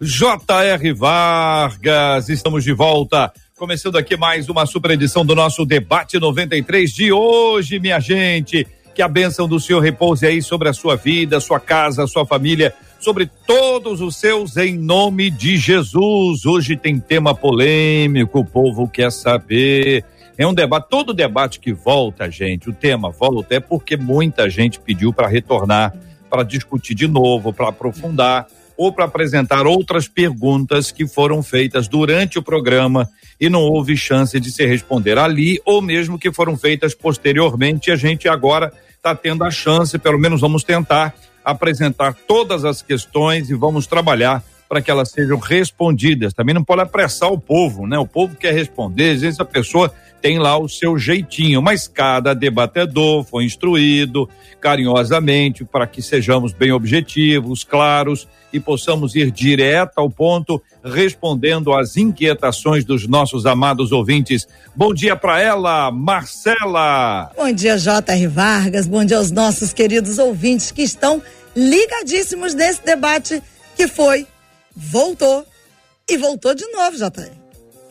J.R. Vargas. Estamos de volta. Começando aqui mais uma super edição do nosso debate 93 de hoje, minha gente. Que a bênção do Senhor repouse aí sobre a sua vida, sua casa, sua família, sobre todos os seus, em nome de Jesus. Hoje tem tema polêmico, o povo quer saber. É um debate, todo debate que volta, gente, o tema volta é porque muita gente pediu para retornar, para discutir de novo, para aprofundar ou para apresentar outras perguntas que foram feitas durante o programa e não houve chance de se responder ali, ou mesmo que foram feitas posteriormente. E a gente agora está tendo a chance, pelo menos vamos tentar apresentar todas as questões e vamos trabalhar para que elas sejam respondidas. Também não pode apressar o povo, né? O povo quer responder, às vezes a pessoa tem lá o seu jeitinho, mas cada debatedor foi instruído carinhosamente para que sejamos bem objetivos, claros e possamos ir direto ao ponto, respondendo às inquietações dos nossos amados ouvintes. Bom dia para ela, Marcela. Bom dia, J.R. Vargas. Bom dia aos nossos queridos ouvintes que estão ligadíssimos nesse debate que foi, voltou. E voltou de novo, J.R.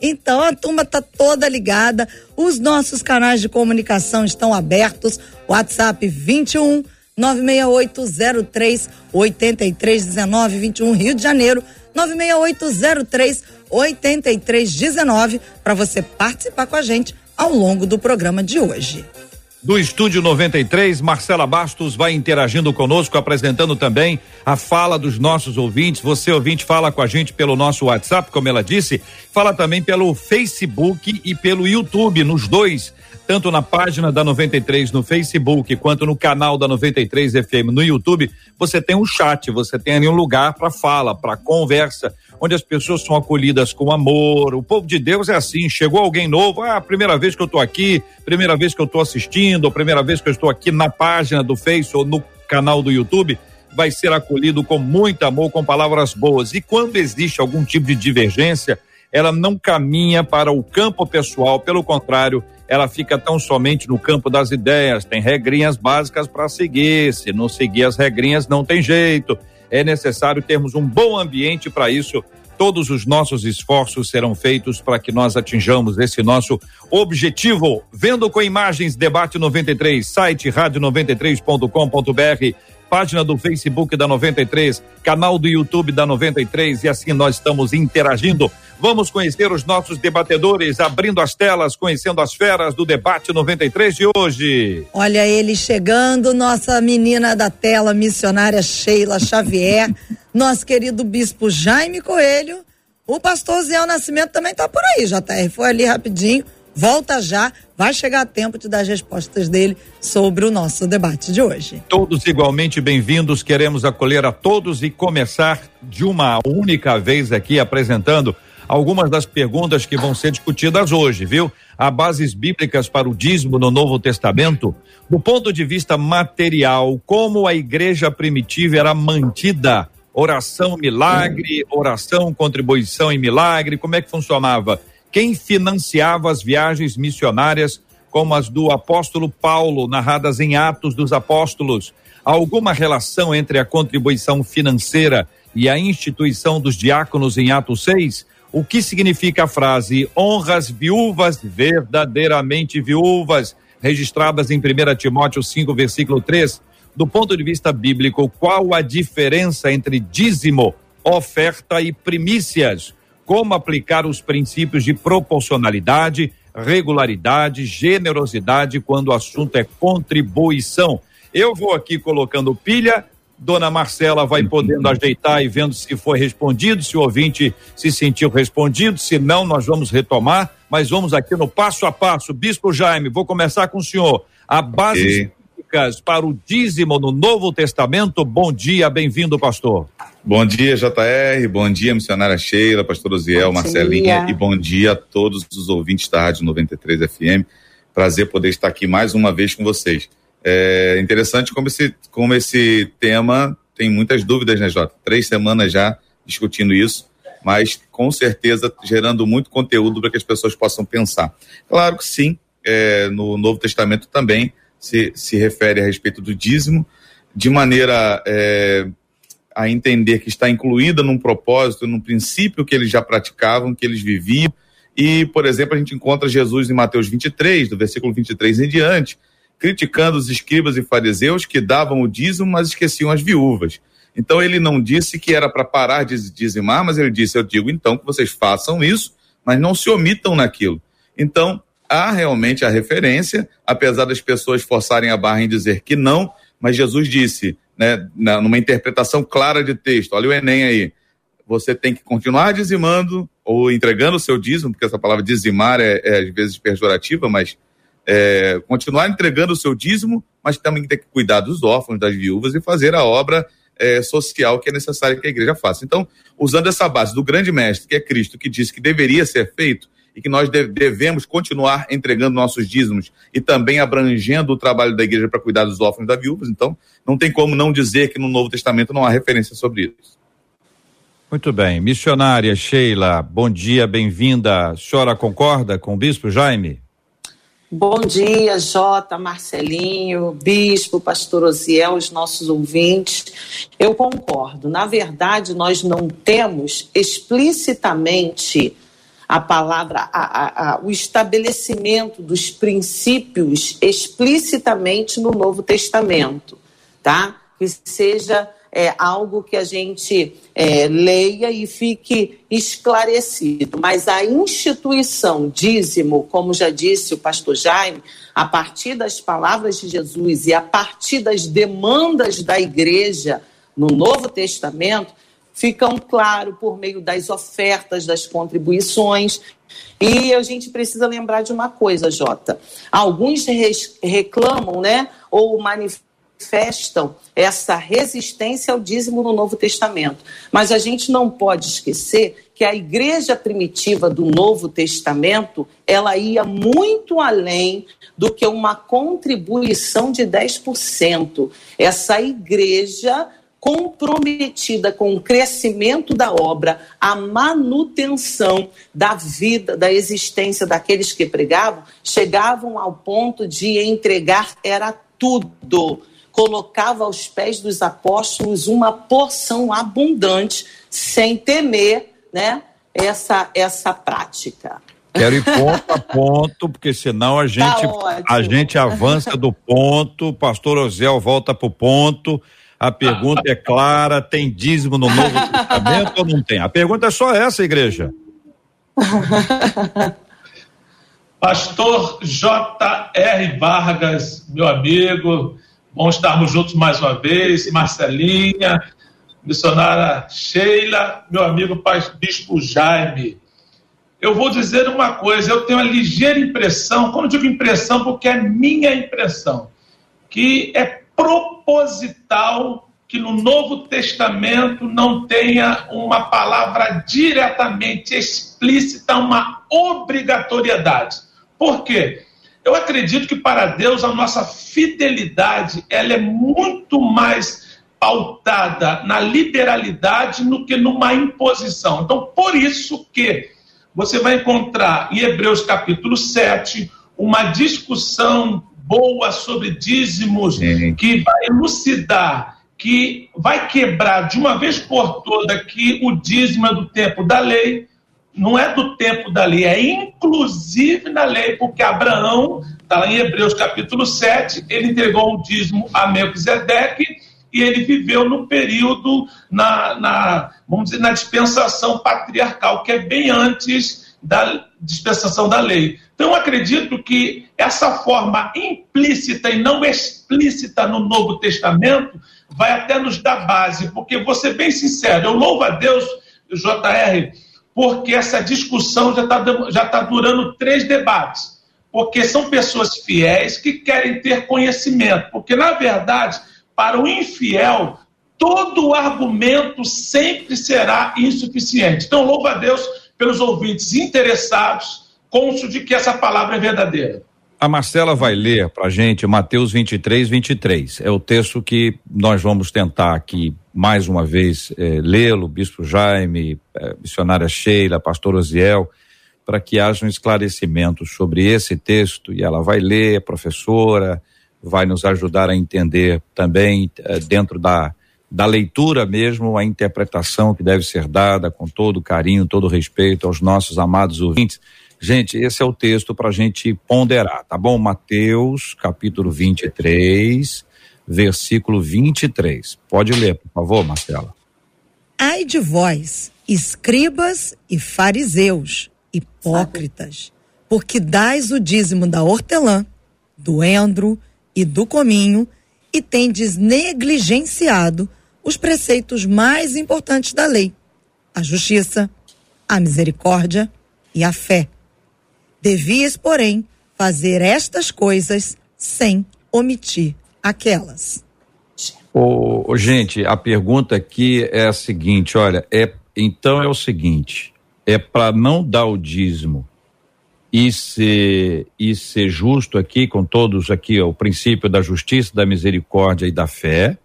Então a turma tá toda ligada, os nossos canais de comunicação estão abertos, WhatsApp 21 96803 8319 21 Rio de Janeiro 96803 8319 para você participar com a gente ao longo do programa de hoje do Estúdio 93. Marcela Bastos vai interagindo conosco, apresentando também a fala dos nossos ouvintes. Você, ouvinte, fala com a gente pelo nosso WhatsApp, como ela disse, fala também pelo Facebook e pelo YouTube, nos dois tanto na página da 93 no Facebook quanto no canal da 93 FM no YouTube, você tem um chat, você tem ali um lugar para fala, para conversa, onde as pessoas são acolhidas com amor. O povo de Deus é assim, chegou alguém novo, ah, primeira vez que eu estou aqui, primeira vez que eu estou assistindo, primeira vez que eu estou aqui na página do Face ou no canal do YouTube, vai ser acolhido com muito amor, com palavras boas. E quando existe algum tipo de divergência, ela não caminha para o campo pessoal, pelo contrário, ela fica tão somente no campo das ideias, tem regrinhas básicas para seguir, se não seguir as regrinhas não tem jeito. É necessário termos um bom ambiente para isso. Todos os nossos esforços serão feitos para que nós atinjamos esse nosso objetivo. Vendo com imagens Debate 93, site rádio93.com.br página do Facebook da 93, canal do YouTube da 93 e assim nós estamos interagindo. Vamos conhecer os nossos debatedores, abrindo as telas, conhecendo as feras do debate 93 de hoje. Olha ele chegando, nossa menina da tela, missionária Sheila Xavier, nosso querido bispo Jaime Coelho. O pastor Zé Nascimento também tá por aí, JR. Foi ali rapidinho volta já, vai chegar a tempo de dar as respostas dele sobre o nosso debate de hoje. Todos igualmente bem-vindos, queremos acolher a todos e começar de uma única vez aqui apresentando algumas das perguntas que vão ser discutidas hoje, viu? Há bases bíblicas para o dízimo no Novo Testamento. Do ponto de vista material, como a igreja primitiva era mantida? Oração, milagre, oração, contribuição e milagre, como é que funcionava? Quem financiava as viagens missionárias, como as do apóstolo Paulo, narradas em Atos dos Apóstolos? Há alguma relação entre a contribuição financeira e a instituição dos diáconos em Atos 6? O que significa a frase honras viúvas verdadeiramente viúvas, registradas em 1 Timóteo 5, versículo 3? Do ponto de vista bíblico, qual a diferença entre dízimo, oferta e primícias? Como aplicar os princípios de proporcionalidade, regularidade, generosidade quando o assunto é contribuição. Eu vou aqui colocando pilha, Dona Marcela vai podendo ajeitar e vendo se foi respondido, se o ouvinte se sentiu respondido, se não, nós vamos retomar, mas vamos aqui no passo a passo. Bispo Jaime, vou começar com o senhor. A base okay. Dicas para o dízimo no Novo Testamento. Bom dia, bem-vindo, pastor. Bom dia, JR. Bom dia, missionária Sheila, pastor Osiel, Marcelinha. E bom dia a todos os ouvintes da Rádio 93 FM. Prazer poder estar aqui mais uma vez com vocês. É interessante como esse, como esse tema tem muitas dúvidas, né, Jota? Três semanas já discutindo isso, mas com certeza gerando muito conteúdo para que as pessoas possam pensar. Claro que sim, é, no Novo Testamento também se, se refere a respeito do dízimo, de maneira é, a entender que está incluída num propósito, num princípio que eles já praticavam, que eles viviam. E, por exemplo, a gente encontra Jesus em Mateus 23, do versículo 23 em diante, criticando os escribas e fariseus que davam o dízimo, mas esqueciam as viúvas. Então ele não disse que era para parar de dizimar, mas ele disse: Eu digo então que vocês façam isso, mas não se omitam naquilo. Então, há realmente a referência, apesar das pessoas forçarem a barra em dizer que não, mas Jesus disse, né, numa interpretação clara de texto, olha o Enem aí, você tem que continuar dizimando ou entregando o seu dízimo, porque essa palavra dizimar é, é às vezes pejorativa, mas é, continuar entregando o seu dízimo, mas também tem que cuidar dos órfãos, das viúvas e fazer a obra é, social que é necessária que a igreja faça. Então, usando essa base do grande mestre, que é Cristo, que disse que deveria ser feito, e que nós devemos continuar entregando nossos dízimos e também abrangendo o trabalho da igreja para cuidar dos órfãos e das viúvas. Então, não tem como não dizer que no Novo Testamento não há referência sobre isso. Muito bem. Missionária Sheila, bom dia, bem-vinda. A senhora concorda com o bispo Jaime? Bom dia, Jota, Marcelinho, Bispo, Pastor Osiel, os nossos ouvintes. Eu concordo. Na verdade, nós não temos explicitamente a palavra, a, a, a, o estabelecimento dos princípios explicitamente no Novo Testamento, tá? Que seja é, algo que a gente é, leia e fique esclarecido. Mas a instituição dízimo, como já disse o pastor Jaime, a partir das palavras de Jesus e a partir das demandas da igreja no Novo Testamento, ficam claro por meio das ofertas, das contribuições. E a gente precisa lembrar de uma coisa, Jota. Alguns reclamam, né, ou manifestam essa resistência ao dízimo no Novo Testamento. Mas a gente não pode esquecer que a igreja primitiva do Novo Testamento, ela ia muito além do que uma contribuição de 10%. Essa igreja comprometida com o crescimento da obra, a manutenção da vida, da existência daqueles que pregavam, chegavam ao ponto de entregar era tudo. Colocava aos pés dos apóstolos uma porção abundante, sem temer, né, essa essa prática. Quero ir ponto a ponto, porque senão a gente, tá a gente avança do ponto, pastor Osiel volta para o ponto, a pergunta é clara: tem dízimo no Novo Testamento ou não tem? A pergunta é só essa, igreja. Pastor J.R. Vargas, meu amigo, bom estarmos juntos mais uma vez. Marcelinha, missionária Sheila, meu amigo Bispo Jaime. Eu vou dizer uma coisa, eu tenho uma ligeira impressão, quando digo impressão, porque é minha impressão, que é proposital que no Novo Testamento não tenha uma palavra diretamente explícita, uma obrigatoriedade. Por quê? Eu acredito que para Deus a nossa fidelidade ela é muito mais pautada na liberalidade do que numa imposição. Então, por isso que você vai encontrar em Hebreus capítulo 7 uma discussão boa sobre dízimos, que vai elucidar, que vai quebrar de uma vez por toda que o dízimo é do tempo da lei, não é do tempo da lei, é inclusive na lei, porque Abraão, está lá em Hebreus capítulo 7, ele entregou o dízimo a Melquisedeque e ele viveu no período, na, na, vamos dizer, na dispensação patriarcal, que é bem antes da dispensação da lei. Então, acredito que essa forma implícita e não explícita no Novo Testamento vai até nos dar base, porque vou ser bem sincero, eu louvo a Deus, JR, porque essa discussão já está já tá durando três debates. porque são pessoas fiéis que querem ter conhecimento. Porque, na verdade, para o infiel, todo argumento sempre será insuficiente. Então, louva a Deus pelos ouvintes interessados, cônscio de que essa palavra é verdadeira. A Marcela vai ler para gente Mateus 23, 23. É o texto que nós vamos tentar aqui, mais uma vez, é, lê-lo, Bispo Jaime, é, missionária Sheila, pastor Osiel, para que haja um esclarecimento sobre esse texto. E ela vai ler, professora, vai nos ajudar a entender também, é, dentro da, da leitura mesmo, a interpretação que deve ser dada com todo carinho, todo respeito aos nossos amados ouvintes Gente, esse é o texto para a gente ponderar, tá bom? Mateus, capítulo 23, versículo 23. Pode ler, por favor, Marcela. Ai de vós, escribas e fariseus, hipócritas, porque dais o dízimo da hortelã, do endro e do cominho, e tendes negligenciado os preceitos mais importantes da lei: a justiça, a misericórdia e a fé. Devias, porém, fazer estas coisas sem omitir aquelas. Ô, gente, a pergunta aqui é a seguinte: olha, é então é o seguinte, é para não dar o dízimo e ser, e ser justo aqui com todos aqui, ó, o princípio da justiça, da misericórdia e da fé.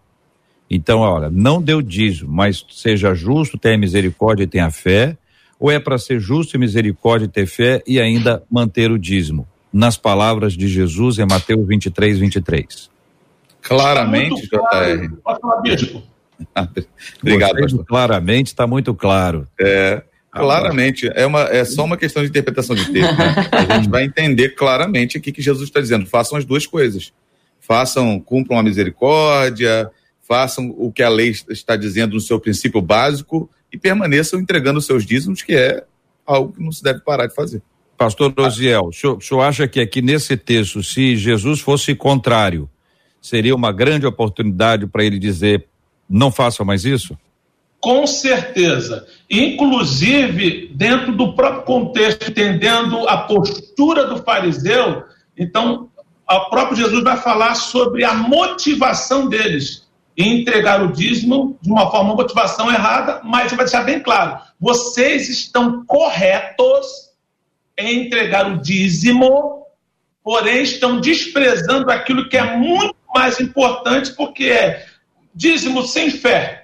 Então, olha, não deu dízimo, mas seja justo, tenha misericórdia e tenha fé ou é para ser justo e misericórdia e ter fé e ainda manter o dízimo? Nas palavras de Jesus em Mateus 23, 23. Claramente, tá JR. Obrigado, pastor. Claramente, está muito claro. É, claramente, é, uma, é só uma questão de interpretação de texto. Né? A gente vai entender claramente aqui que Jesus está dizendo: façam as duas coisas. Façam, cumpram a misericórdia, façam o que a lei está dizendo no seu princípio básico e permaneçam entregando seus dízimos, que é algo que não se deve parar de fazer. Pastor Rosiel, o senhor, o senhor acha que aqui nesse texto, se Jesus fosse contrário, seria uma grande oportunidade para ele dizer: não façam mais isso? Com certeza. Inclusive, dentro do próprio contexto, entendendo a postura do fariseu, então, o próprio Jesus vai falar sobre a motivação deles e entregar o dízimo de uma forma, uma motivação errada, mas vai deixar bem claro: vocês estão corretos em entregar o dízimo, porém estão desprezando aquilo que é muito mais importante, porque é dízimo sem fé,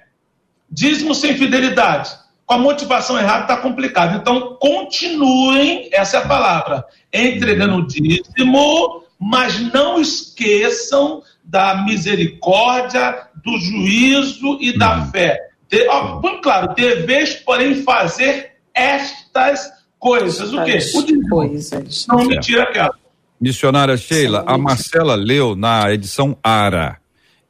dízimo sem fidelidade. Com a motivação errada está complicado. Então, continuem, essa é a palavra, entregando o dízimo, mas não esqueçam da misericórdia, do juízo e da uhum. fé. De, ó, muito claro, deveis, porém, fazer estas coisas. O quê? O coisas. Não me tira aquela. Missionária Sheila, a Marcela leu na edição ARA.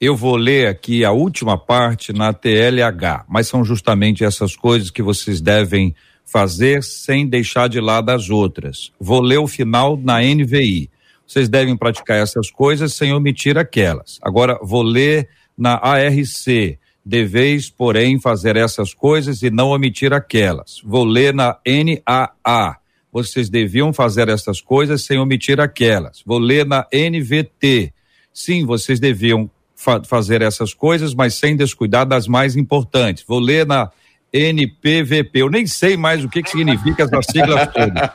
Eu vou ler aqui a última parte na TLH, mas são justamente essas coisas que vocês devem fazer sem deixar de lado as outras. Vou ler o final na NVI. Vocês devem praticar essas coisas sem omitir aquelas. Agora, vou ler na ARC. Deveis, porém, fazer essas coisas e não omitir aquelas. Vou ler na NAA. Vocês deviam fazer essas coisas sem omitir aquelas. Vou ler na NVT. Sim, vocês deviam fa fazer essas coisas, mas sem descuidar das mais importantes. Vou ler na NPVP. Eu nem sei mais o que, que significa essa sigla toda.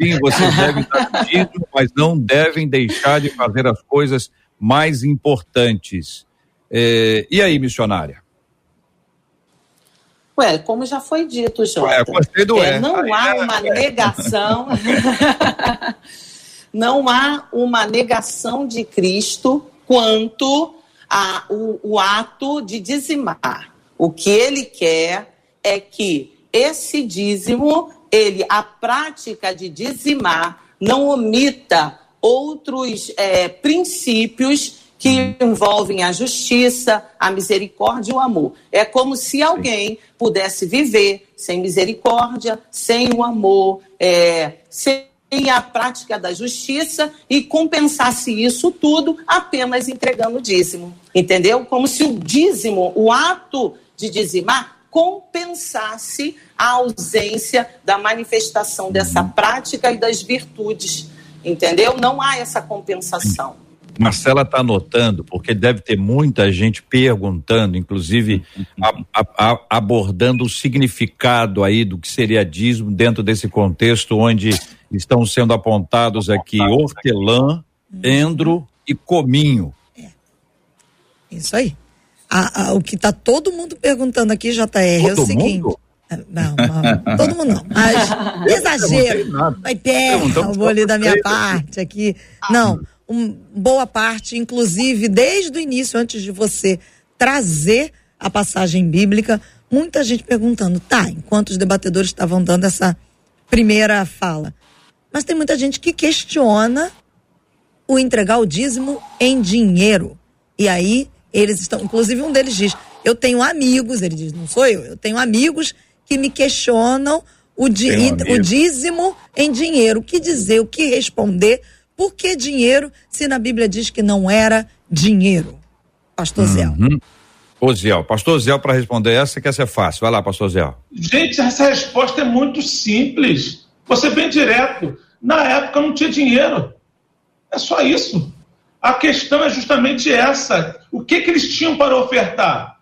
Sim, vocês devem estar pedindo, mas não devem deixar de fazer as coisas mais importantes. É, e aí, missionária? Ué, como já foi dito, Jota, do é, não há uma é. negação, não há uma negação de Cristo quanto a, o, o ato de dizimar. O que ele quer é que esse dízimo, ele, a prática de dizimar, não omita outros é, princípios que envolvem a justiça, a misericórdia e o amor. É como se alguém pudesse viver sem misericórdia, sem o amor, é, sem a prática da justiça e compensasse isso tudo apenas entregando o dízimo. Entendeu? Como se o dízimo, o ato de dizimar, compensasse a ausência da manifestação dessa prática e das virtudes. entendeu? Não há essa compensação. Marcela está anotando, porque deve ter muita gente perguntando, inclusive a, a, a, abordando o significado aí do que seria dízimo dentro desse contexto onde estão sendo apontados aqui hortelã, endro e cominho. É. Isso aí. o que está todo mundo perguntando aqui, JR, todo é o seguinte. Mundo? Não, não, todo mundo não. Mas exagero. Vai terra, o vou da minha parte aqui. Não, um, boa parte, inclusive desde o início, antes de você trazer a passagem bíblica, muita gente perguntando, tá, enquanto os debatedores estavam dando essa primeira fala. Mas tem muita gente que questiona o entregar o dízimo em dinheiro. E aí eles estão, inclusive um deles diz, eu tenho amigos, ele diz, não sou eu, eu tenho amigos que me questionam o, di, um o dízimo em dinheiro. O que dizer, o que responder? Por que dinheiro se na Bíblia diz que não era dinheiro? Pastor uhum. Zé. Ô Zé, pastor Zé, para responder essa, quer ser fácil. Vai lá, pastor Zé. Gente, essa resposta é muito simples. Você bem direto. Na época não tinha dinheiro. É só isso. A questão é justamente essa. O que, que eles tinham para ofertar?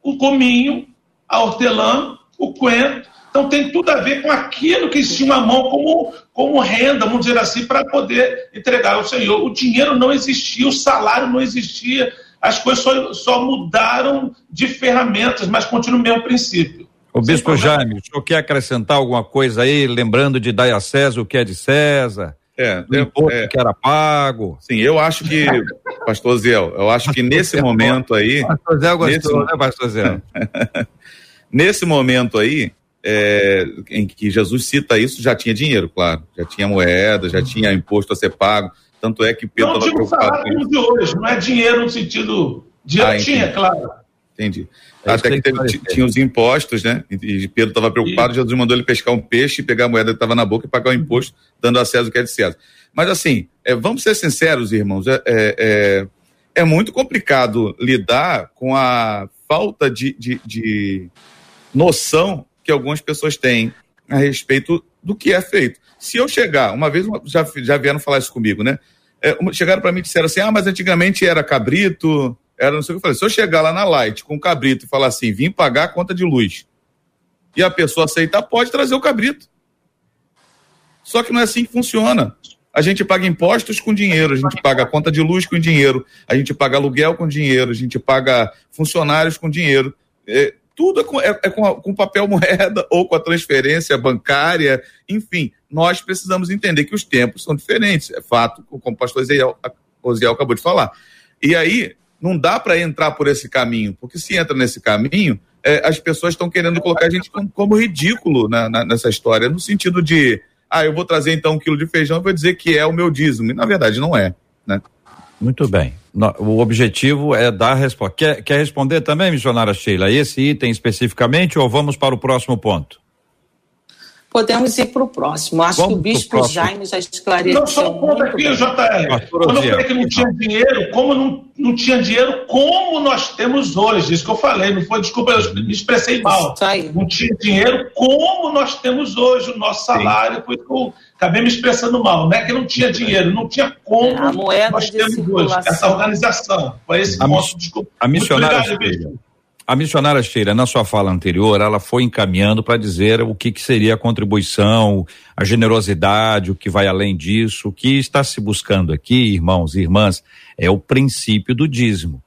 O cominho, a hortelã o coentro. Então tem tudo a ver com aquilo que eles tinham à mão como, como renda, vamos dizer assim, para poder entregar ao Senhor. O dinheiro não existia, o salário não existia, as coisas só, só mudaram de ferramentas, mas continua o mesmo princípio. O Bispo Jaime, o senhor quer acrescentar alguma coisa aí, lembrando de dar a César o que é de César? É, do imposto é, que era pago. Sim, eu acho que, pastor Ziel, eu acho que nesse momento aí. Pastor Zé gostou, nesse... né, pastor Zé? Nesse momento aí, é, em que Jesus cita isso, já tinha dinheiro, claro. Já tinha moeda, já tinha imposto a ser pago. Tanto é que Pedro estava preocupado com de hoje, não é dinheiro no sentido. Dinheiro ah, tinha, claro. Entendi. É Até que teve, tinha os impostos, né? E Pedro estava preocupado, e... Jesus mandou ele pescar um peixe, pegar a moeda que estava na boca e pagar o imposto, dando a César o que é de César. Mas assim, é, vamos ser sinceros, irmãos, é, é, é, é muito complicado lidar com a falta de, de, de noção que algumas pessoas têm a respeito do que é feito. Se eu chegar, uma vez já, já vieram falar isso comigo, né? É, chegaram para mim e disseram assim: ah, mas antigamente era cabrito, era não sei o que eu falei. Se eu chegar lá na Light com cabrito e falar assim, vim pagar a conta de luz, e a pessoa aceitar, pode trazer o cabrito. Só que não é assim que funciona. A gente paga impostos com dinheiro, a gente paga a conta de luz com dinheiro, a gente paga aluguel com dinheiro, a gente paga funcionários com dinheiro. É, tudo é com, é, é com, a, com papel moeda ou com a transferência bancária, enfim, nós precisamos entender que os tempos são diferentes, é fato, como o pastor Osiel acabou de falar. E aí, não dá para entrar por esse caminho, porque se entra nesse caminho, é, as pessoas estão querendo colocar a gente como, como ridículo na, na, nessa história, no sentido de, ah, eu vou trazer então um quilo de feijão e vou dizer que é o meu dízimo, e na verdade não é, né? Muito bem. O objetivo é dar resposta. Quer, quer responder também, missionária Sheila, esse item especificamente ou vamos para o próximo ponto? Podemos ir para o próximo. Acho Vamos que o Bispo Jaime já esclareceu. Não, só um ponto aqui, JR. Quando eu falei que não tinha dinheiro, como não, não tinha dinheiro, como nós temos hoje. Isso que eu falei, não foi, desculpa, eu me expressei mal. Não tinha dinheiro, como nós temos hoje. O nosso salário foi que eu acabei me expressando mal. Não é que não tinha dinheiro, não tinha como a moeda nós temos hoje. Essa organização. Foi esse a ponto, desculpa. A missionária. Obrigado, a missionária Sheila, na sua fala anterior, ela foi encaminhando para dizer o que, que seria a contribuição, a generosidade, o que vai além disso. O que está se buscando aqui, irmãos e irmãs, é o princípio do dízimo.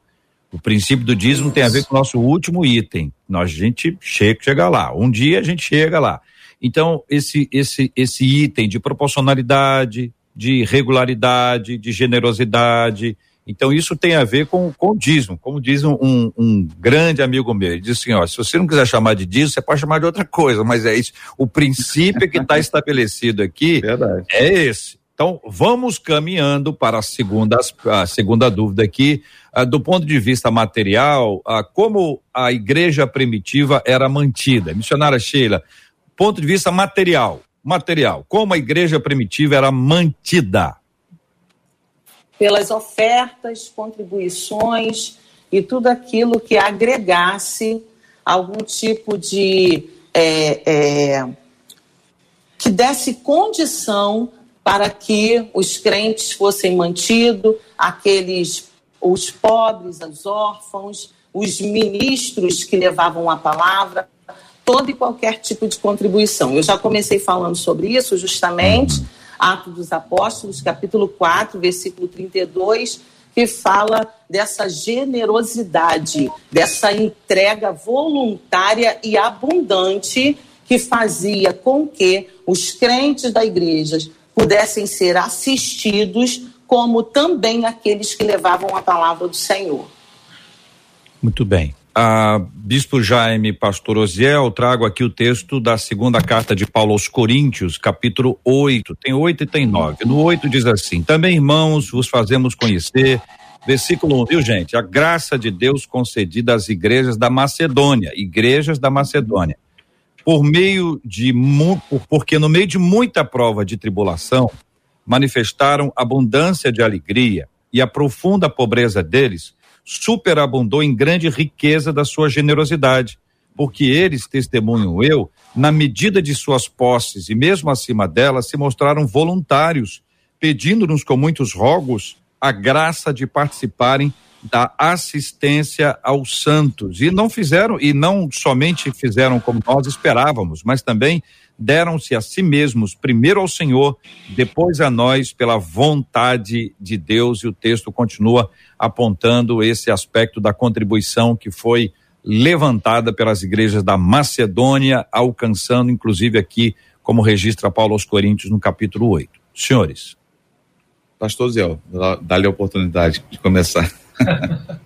O princípio do dízimo tem a ver com o nosso último item. Nós, a gente chega, chega lá. Um dia a gente chega lá. Então, esse, esse, esse item de proporcionalidade, de regularidade, de generosidade, então, isso tem a ver com, com o dízimo. Como diz um, um grande amigo meu, ele diz assim: ó, se você não quiser chamar de dízimo, você pode chamar de outra coisa, mas é isso. O princípio que está estabelecido aqui Verdade. é esse. Então, vamos caminhando para a segunda, a segunda dúvida aqui. Ah, do ponto de vista material, ah, como a igreja primitiva era mantida? Missionária Sheila, ponto de vista material, material, como a igreja primitiva era mantida? Pelas ofertas, contribuições e tudo aquilo que agregasse algum tipo de. É, é, que desse condição para que os crentes fossem mantidos, aqueles, os pobres, os órfãos, os ministros que levavam a palavra, todo e qualquer tipo de contribuição. Eu já comecei falando sobre isso, justamente, Atos dos Apóstolos, capítulo 4, versículo 32, que fala dessa generosidade, dessa entrega voluntária e abundante que fazia com que os crentes da igreja pudessem ser assistidos, como também aqueles que levavam a palavra do Senhor. Muito bem. Ah, Bispo Jaime Pastor Osiel, trago aqui o texto da segunda carta de Paulo aos Coríntios, capítulo 8. Tem oito e tem nove. No oito diz assim: Também, irmãos, vos fazemos conhecer. Versículo 1, um, viu, gente? A graça de Deus concedida às igrejas da Macedônia, igrejas da Macedônia. Por meio de, porque no meio de muita prova de tribulação, manifestaram abundância de alegria e a profunda pobreza deles superabundou em grande riqueza da sua generosidade, porque eles, testemunham eu, na medida de suas posses e mesmo acima delas, se mostraram voluntários, pedindo-nos com muitos rogos a graça de participarem da assistência aos santos. E não fizeram, e não somente fizeram como nós esperávamos, mas também deram-se a si mesmos, primeiro ao Senhor, depois a nós, pela vontade de Deus. E o texto continua apontando esse aspecto da contribuição que foi levantada pelas igrejas da Macedônia, alcançando, inclusive, aqui, como registra Paulo aos Coríntios, no capítulo 8. Senhores. Pastor Zé, dá-lhe a oportunidade de começar.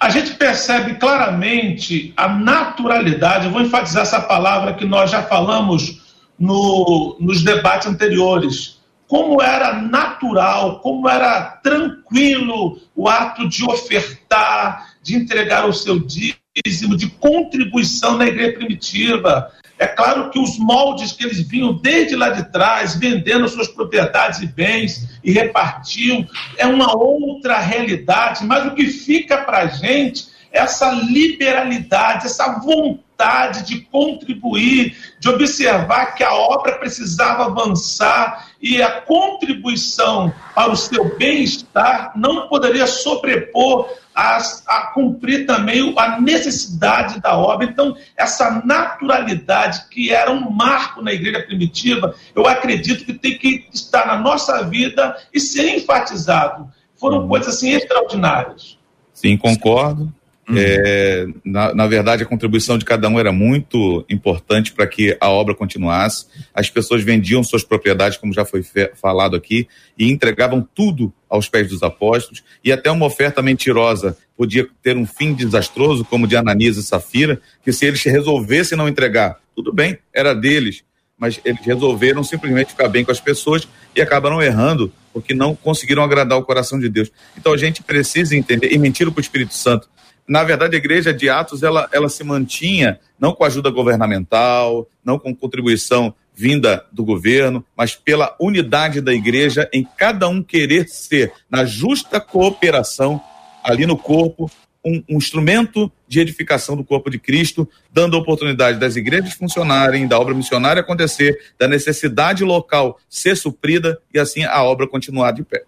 a gente percebe claramente a naturalidade, vou enfatizar essa palavra que nós já falamos no, nos debates anteriores. Como era natural, como era tranquilo o ato de ofertar, de entregar o seu dízimo, de contribuição na igreja primitiva. É claro que os moldes que eles vinham desde lá de trás, vendendo suas propriedades e bens e repartiam, é uma outra realidade, mas o que fica para a gente essa liberalidade, essa vontade de contribuir, de observar que a obra precisava avançar e a contribuição para o seu bem-estar não poderia sobrepor a, a cumprir também a necessidade da obra. Então, essa naturalidade que era um marco na igreja primitiva, eu acredito que tem que estar na nossa vida e ser enfatizado. Foram uhum. coisas assim extraordinárias. Sim, concordo. Uhum. É, na, na, verdade, a contribuição de cada um era muito importante para que a obra continuasse. As pessoas vendiam suas propriedades, como já foi falado aqui, e entregavam tudo aos pés dos apóstolos. E até uma oferta mentirosa podia ter um fim desastroso, como de Ananias e Safira, que se eles resolvessem não entregar, tudo bem, era deles, mas eles resolveram simplesmente ficar bem com as pessoas e acabaram errando porque não conseguiram agradar o coração de Deus. Então a gente precisa entender, e mentiram para o Espírito Santo, na verdade, a igreja de Atos ela, ela se mantinha não com ajuda governamental, não com contribuição vinda do governo, mas pela unidade da igreja em cada um querer ser, na justa cooperação, ali no corpo, um, um, instrumento de edificação do corpo de Cristo, dando a oportunidade das igrejas funcionarem, da obra missionária acontecer, da necessidade local ser suprida e assim a obra continuar de pé.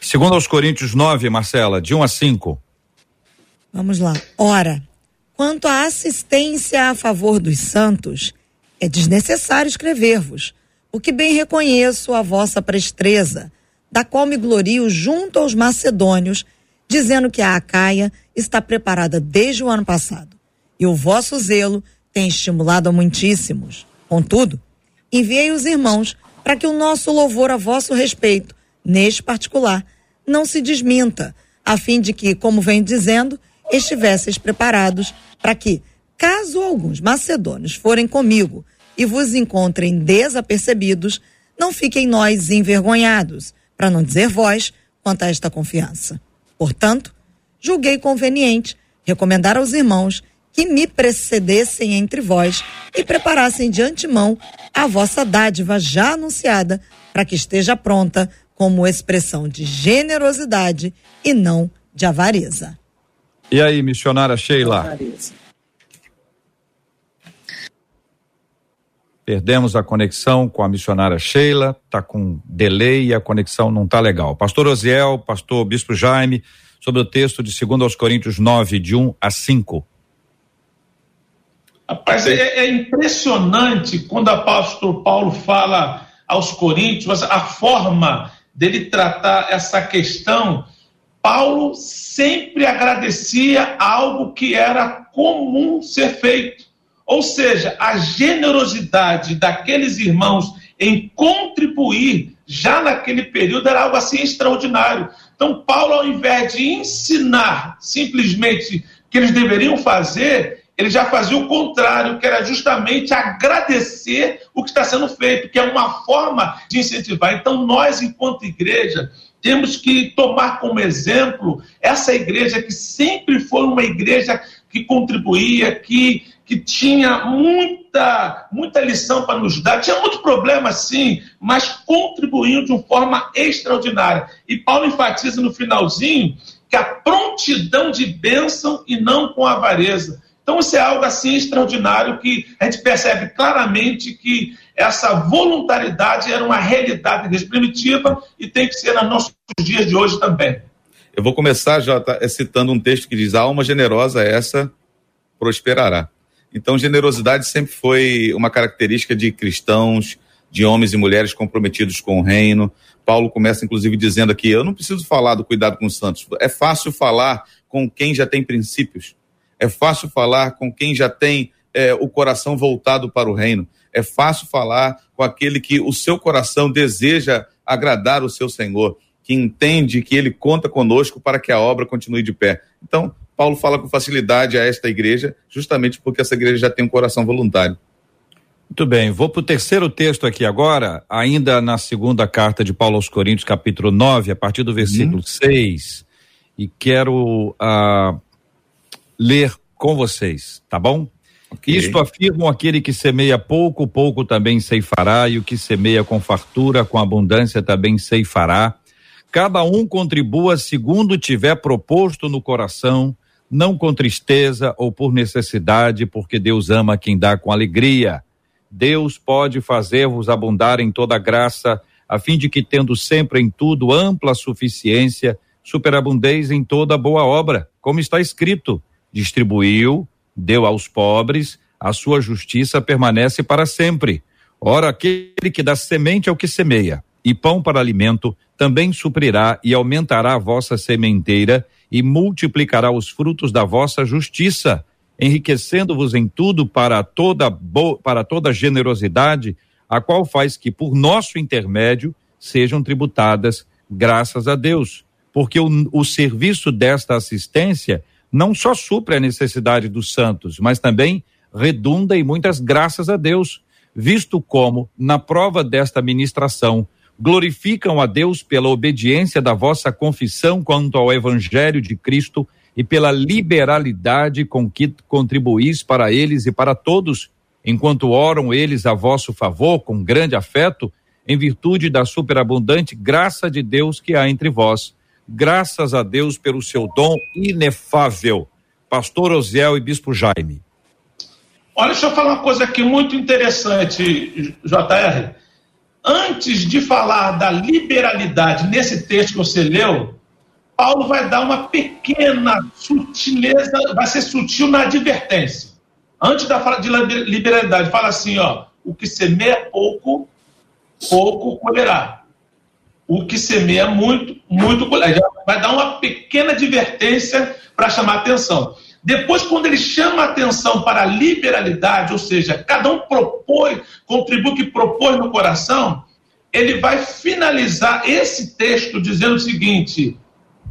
Segundo aos Coríntios 9, Marcela, de 1 a 5. Vamos lá. Ora, quanto à assistência a favor dos santos, é desnecessário escrever-vos, porque bem reconheço a vossa prestreza, da qual me glorio junto aos macedônios, dizendo que a Acaia está preparada desde o ano passado, e o vosso zelo tem estimulado a muitíssimos. Contudo, enviei os irmãos para que o nosso louvor a vosso respeito, neste particular, não se desminta, a fim de que, como venho dizendo, estivesseis preparados para que, caso alguns macedônios forem comigo e vos encontrem desapercebidos, não fiquem nós envergonhados, para não dizer vós, quanto a esta confiança. Portanto, julguei conveniente recomendar aos irmãos que me precedessem entre vós e preparassem de antemão a vossa dádiva já anunciada, para que esteja pronta como expressão de generosidade e não de avareza. E aí, missionária Sheila? Perdemos a conexão com a missionária Sheila, tá com delay e a conexão não tá legal. Pastor Osiel, pastor Bispo Jaime, sobre o texto de 2 aos Coríntios 9, de 1 a 5. Rapaz, é, é impressionante quando o apóstolo Paulo fala aos Coríntios a forma dele tratar essa questão. Paulo sempre agradecia algo que era comum ser feito. Ou seja, a generosidade daqueles irmãos em contribuir já naquele período era algo assim extraordinário. Então, Paulo, ao invés de ensinar simplesmente que eles deveriam fazer, ele já fazia o contrário, que era justamente agradecer o que está sendo feito, que é uma forma de incentivar. Então, nós, enquanto igreja, temos que tomar como exemplo essa igreja que sempre foi uma igreja que contribuía, que que tinha muita, muita lição para nos dar. Tinha muito problema, sim, mas contribuiu de uma forma extraordinária. E Paulo enfatiza no finalzinho que a prontidão de bênção e não com avareza. Então, isso é algo assim extraordinário que a gente percebe claramente que essa voluntariedade era uma realidade desde primitiva e tem que ser nos nossos dias de hoje também. Eu vou começar, Jota, citando um texto que diz: A alma generosa, essa prosperará. Então, generosidade sempre foi uma característica de cristãos, de homens e mulheres comprometidos com o reino. Paulo começa, inclusive, dizendo aqui: eu não preciso falar do cuidado com os santos. É fácil falar com quem já tem princípios. É fácil falar com quem já tem é, o coração voltado para o reino. É fácil falar com aquele que o seu coração deseja agradar o seu Senhor, que entende que ele conta conosco para que a obra continue de pé. Então, Paulo fala com facilidade a esta igreja, justamente porque essa igreja já tem um coração voluntário. Muito bem, vou para o terceiro texto aqui agora, ainda na segunda carta de Paulo aos Coríntios, capítulo 9, a partir do versículo uhum. 6, e quero uh, ler com vocês, tá bom? Okay. Isto afirma aquele que semeia pouco, pouco também ceifará, e o que semeia com fartura, com abundância também ceifará. Cada um contribua segundo tiver proposto no coração, não com tristeza ou por necessidade, porque Deus ama quem dá com alegria. Deus pode fazer-vos abundar em toda graça, a fim de que, tendo sempre em tudo ampla suficiência, superabundeis em toda boa obra, como está escrito: distribuiu, deu aos pobres, a sua justiça permanece para sempre. Ora, aquele que dá semente ao que semeia, e pão para alimento, também suprirá e aumentará a vossa sementeira e multiplicará os frutos da vossa justiça, enriquecendo-vos em tudo para toda para toda generosidade, a qual faz que por nosso intermédio sejam tributadas graças a Deus, porque o, o serviço desta assistência não só supre a necessidade dos santos, mas também redunda em muitas graças a Deus, visto como, na prova desta ministração, glorificam a Deus pela obediência da vossa confissão quanto ao Evangelho de Cristo e pela liberalidade com que contribuís para eles e para todos, enquanto oram eles a vosso favor com grande afeto, em virtude da superabundante graça de Deus que há entre vós. Graças a Deus pelo seu dom inefável. Pastor Osiel e Bispo Jaime. Olha, deixa eu falar uma coisa aqui muito interessante, JR antes de falar da liberalidade nesse texto que você leu, Paulo vai dar uma pequena sutileza, vai ser sutil na advertência. Antes da fala de liberalidade, fala assim, ó, o que semeia pouco, pouco colherá. O que semeia muito, muito colherá. Vai dar uma pequena advertência para chamar atenção. Depois, quando ele chama atenção para a liberalidade, ou seja, cada um propõe, contribui que propõe no coração, ele vai finalizar esse texto dizendo o seguinte: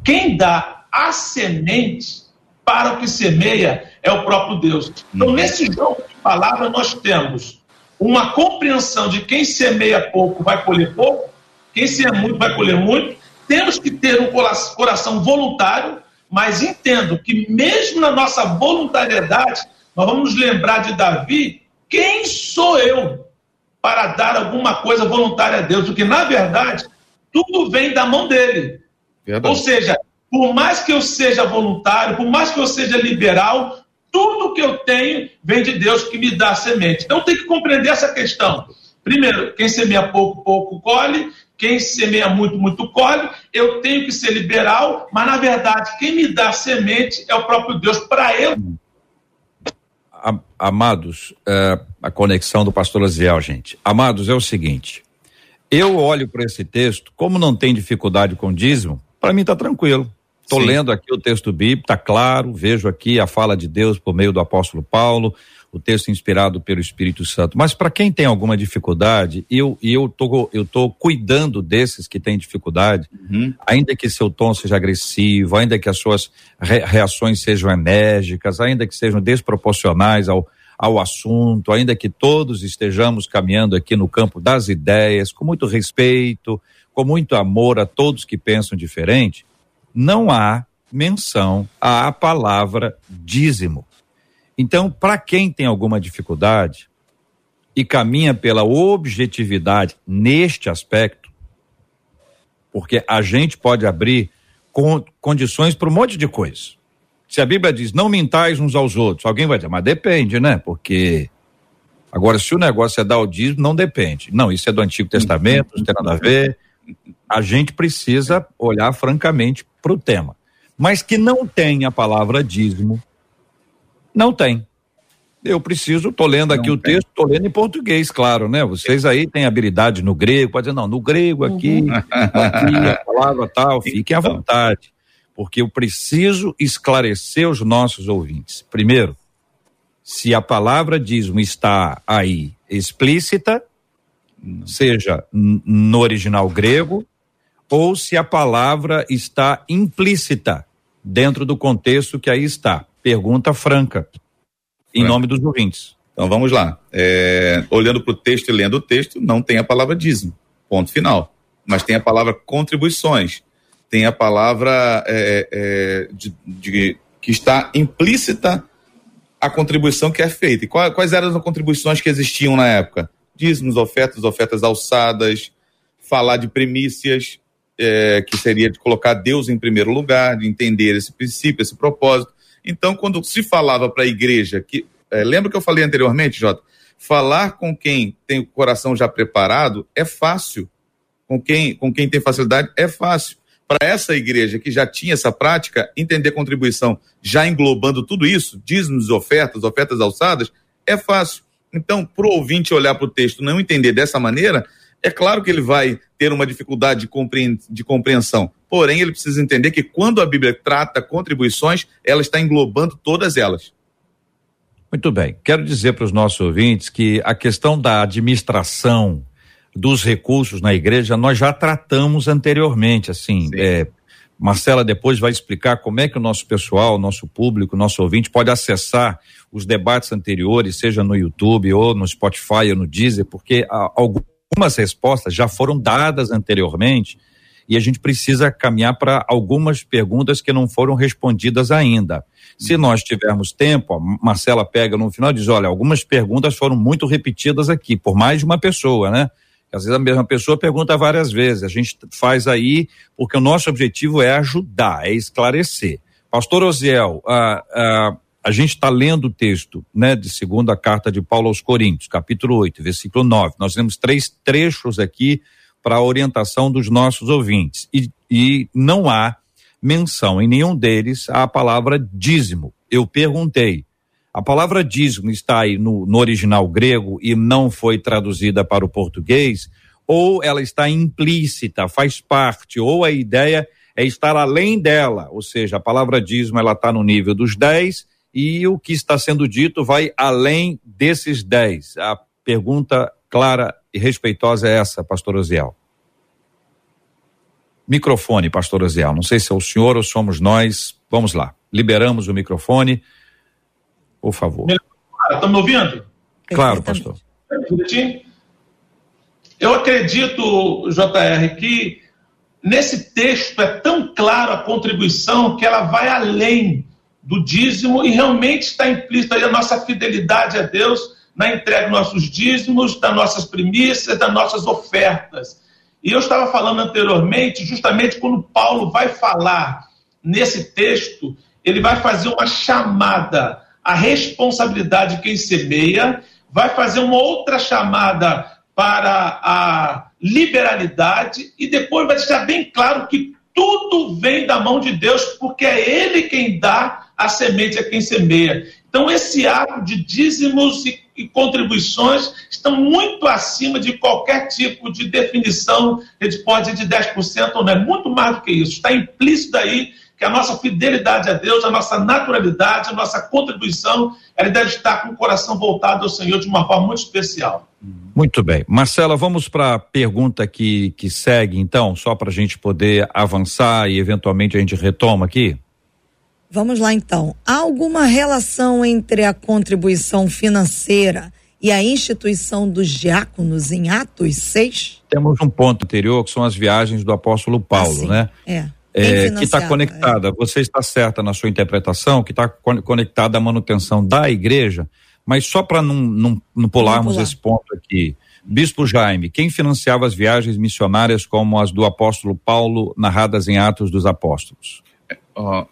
quem dá a semente para o que semeia é o próprio Deus. Então, uhum. nesse jogo de palavras, nós temos uma compreensão de quem semeia pouco vai colher pouco, quem semeia muito vai colher muito. Temos que ter um coração voluntário mas entendo que mesmo na nossa voluntariedade, nós vamos nos lembrar de Davi, quem sou eu para dar alguma coisa voluntária a Deus? Porque, na verdade, tudo vem da mão dele. Verdade. Ou seja, por mais que eu seja voluntário, por mais que eu seja liberal, tudo que eu tenho vem de Deus que me dá semente. Então tem que compreender essa questão. Primeiro, quem semeia pouco, pouco colhe. Quem semeia muito, muito colhe. Eu tenho que ser liberal, mas na verdade, quem me dá semente é o próprio Deus. Para eu. Amados, é, a conexão do pastor Aziel, gente. Amados, é o seguinte. Eu olho para esse texto, como não tem dificuldade com dízimo, para mim está tranquilo. Estou lendo aqui o texto bíblico, está claro, vejo aqui a fala de Deus por meio do apóstolo Paulo, o texto inspirado pelo Espírito Santo. Mas para quem tem alguma dificuldade, eu eu tô eu tô cuidando desses que têm dificuldade, uhum. ainda que seu tom seja agressivo, ainda que as suas re reações sejam enérgicas, ainda que sejam desproporcionais ao ao assunto, ainda que todos estejamos caminhando aqui no campo das ideias, com muito respeito, com muito amor a todos que pensam diferente, não há menção à palavra dízimo. Então, para quem tem alguma dificuldade e caminha pela objetividade neste aspecto, porque a gente pode abrir condições para um monte de coisas. Se a Bíblia diz não mintais uns aos outros, alguém vai dizer, mas depende, né? Porque agora se o negócio é dar o dízimo, não depende. Não, isso é do Antigo Testamento, não tem nada a ver. A gente precisa olhar francamente para o tema. Mas que não tem a palavra dízimo, não tem. Eu preciso, estou lendo aqui não o tem. texto, estou lendo em português, claro, né? Vocês aí têm habilidade no grego, pode dizer, não, no grego aqui, uhum. aqui a palavra tal, fiquem à então. vontade porque eu preciso esclarecer os nossos ouvintes. Primeiro, se a palavra dízimo está aí explícita, seja no original grego, ou se a palavra está implícita dentro do contexto que aí está. Pergunta franca, em nome dos ouvintes. Então vamos lá. É, olhando para o texto e lendo o texto, não tem a palavra dízimo, ponto final. Mas tem a palavra contribuições tem a palavra é, é, de, de, que está implícita a contribuição que é feita. E quais, quais eram as contribuições que existiam na época? Dízimos, ofertas, ofertas alçadas, falar de primícias, é, que seria de colocar Deus em primeiro lugar, de entender esse princípio, esse propósito. Então, quando se falava para a igreja, que é, lembra que eu falei anteriormente, Jota? Falar com quem tem o coração já preparado é fácil. Com quem, com quem tem facilidade é fácil para essa igreja que já tinha essa prática, entender contribuição já englobando tudo isso, dízimos, ofertas, ofertas alçadas, é fácil. Então, para o ouvinte olhar para o texto não entender dessa maneira, é claro que ele vai ter uma dificuldade de, compreensão. Porém, ele precisa entender que quando a Bíblia trata contribuições, ela está englobando todas elas. Muito bem. Quero dizer para os nossos ouvintes que a questão da administração dos recursos na igreja nós já tratamos anteriormente, assim. É, Marcela depois vai explicar como é que o nosso pessoal, nosso público, nosso ouvinte pode acessar os debates anteriores, seja no YouTube ou no Spotify ou no Deezer, porque a, algumas respostas já foram dadas anteriormente e a gente precisa caminhar para algumas perguntas que não foram respondidas ainda. Se nós tivermos tempo, a Marcela pega no final e diz: olha, algumas perguntas foram muito repetidas aqui, por mais de uma pessoa, né? Às vezes a mesma pessoa pergunta várias vezes. A gente faz aí porque o nosso objetivo é ajudar, é esclarecer. Pastor Osiel, a, a, a gente está lendo o texto né, de segunda carta de Paulo aos Coríntios, capítulo 8, versículo 9. Nós temos três trechos aqui para a orientação dos nossos ouvintes. E, e não há menção em nenhum deles a palavra dízimo. Eu perguntei, a palavra dízimo está aí no, no original grego e não foi traduzida para o português, ou ela está implícita, faz parte, ou a ideia é estar além dela, ou seja, a palavra dízimo ela está no nível dos 10 e o que está sendo dito vai além desses 10. A pergunta clara e respeitosa é essa, pastor Oziel. Microfone, pastor Oziel. Não sei se é o senhor ou somos nós. Vamos lá. Liberamos o microfone por favor. Estão me ouvindo? Claro, pastor. Eu acredito, JR, que nesse texto é tão claro a contribuição que ela vai além do dízimo e realmente está implícita a nossa fidelidade a Deus na entrega dos nossos dízimos, das nossas primícias, das nossas ofertas. E eu estava falando anteriormente, justamente quando Paulo vai falar nesse texto, ele vai fazer uma chamada a responsabilidade de quem semeia, vai fazer uma outra chamada para a liberalidade e depois vai deixar bem claro que tudo vem da mão de Deus, porque é Ele quem dá a semente a quem semeia. Então, esse ato de dízimos e, e contribuições estão muito acima de qualquer tipo de definição, ele pode ser de 10% ou não, é muito mais do que isso. Está implícito aí que a nossa fidelidade a Deus, a nossa naturalidade, a nossa contribuição, ela deve estar com o coração voltado ao Senhor de uma forma muito especial. Muito bem. Marcela, vamos para a pergunta que, que segue, então, só para a gente poder avançar e eventualmente a gente retoma aqui. Vamos lá então. Há alguma relação entre a contribuição financeira e a instituição dos diáconos em Atos 6? Temos um ponto anterior que são as viagens do apóstolo Paulo, ah, né? É. É, que está conectada. É. Você está certa na sua interpretação, que está conectada à manutenção da igreja, mas só para não, não, não pularmos pular. esse ponto aqui. Bispo Jaime, quem financiava as viagens missionárias como as do apóstolo Paulo, narradas em Atos dos Apóstolos?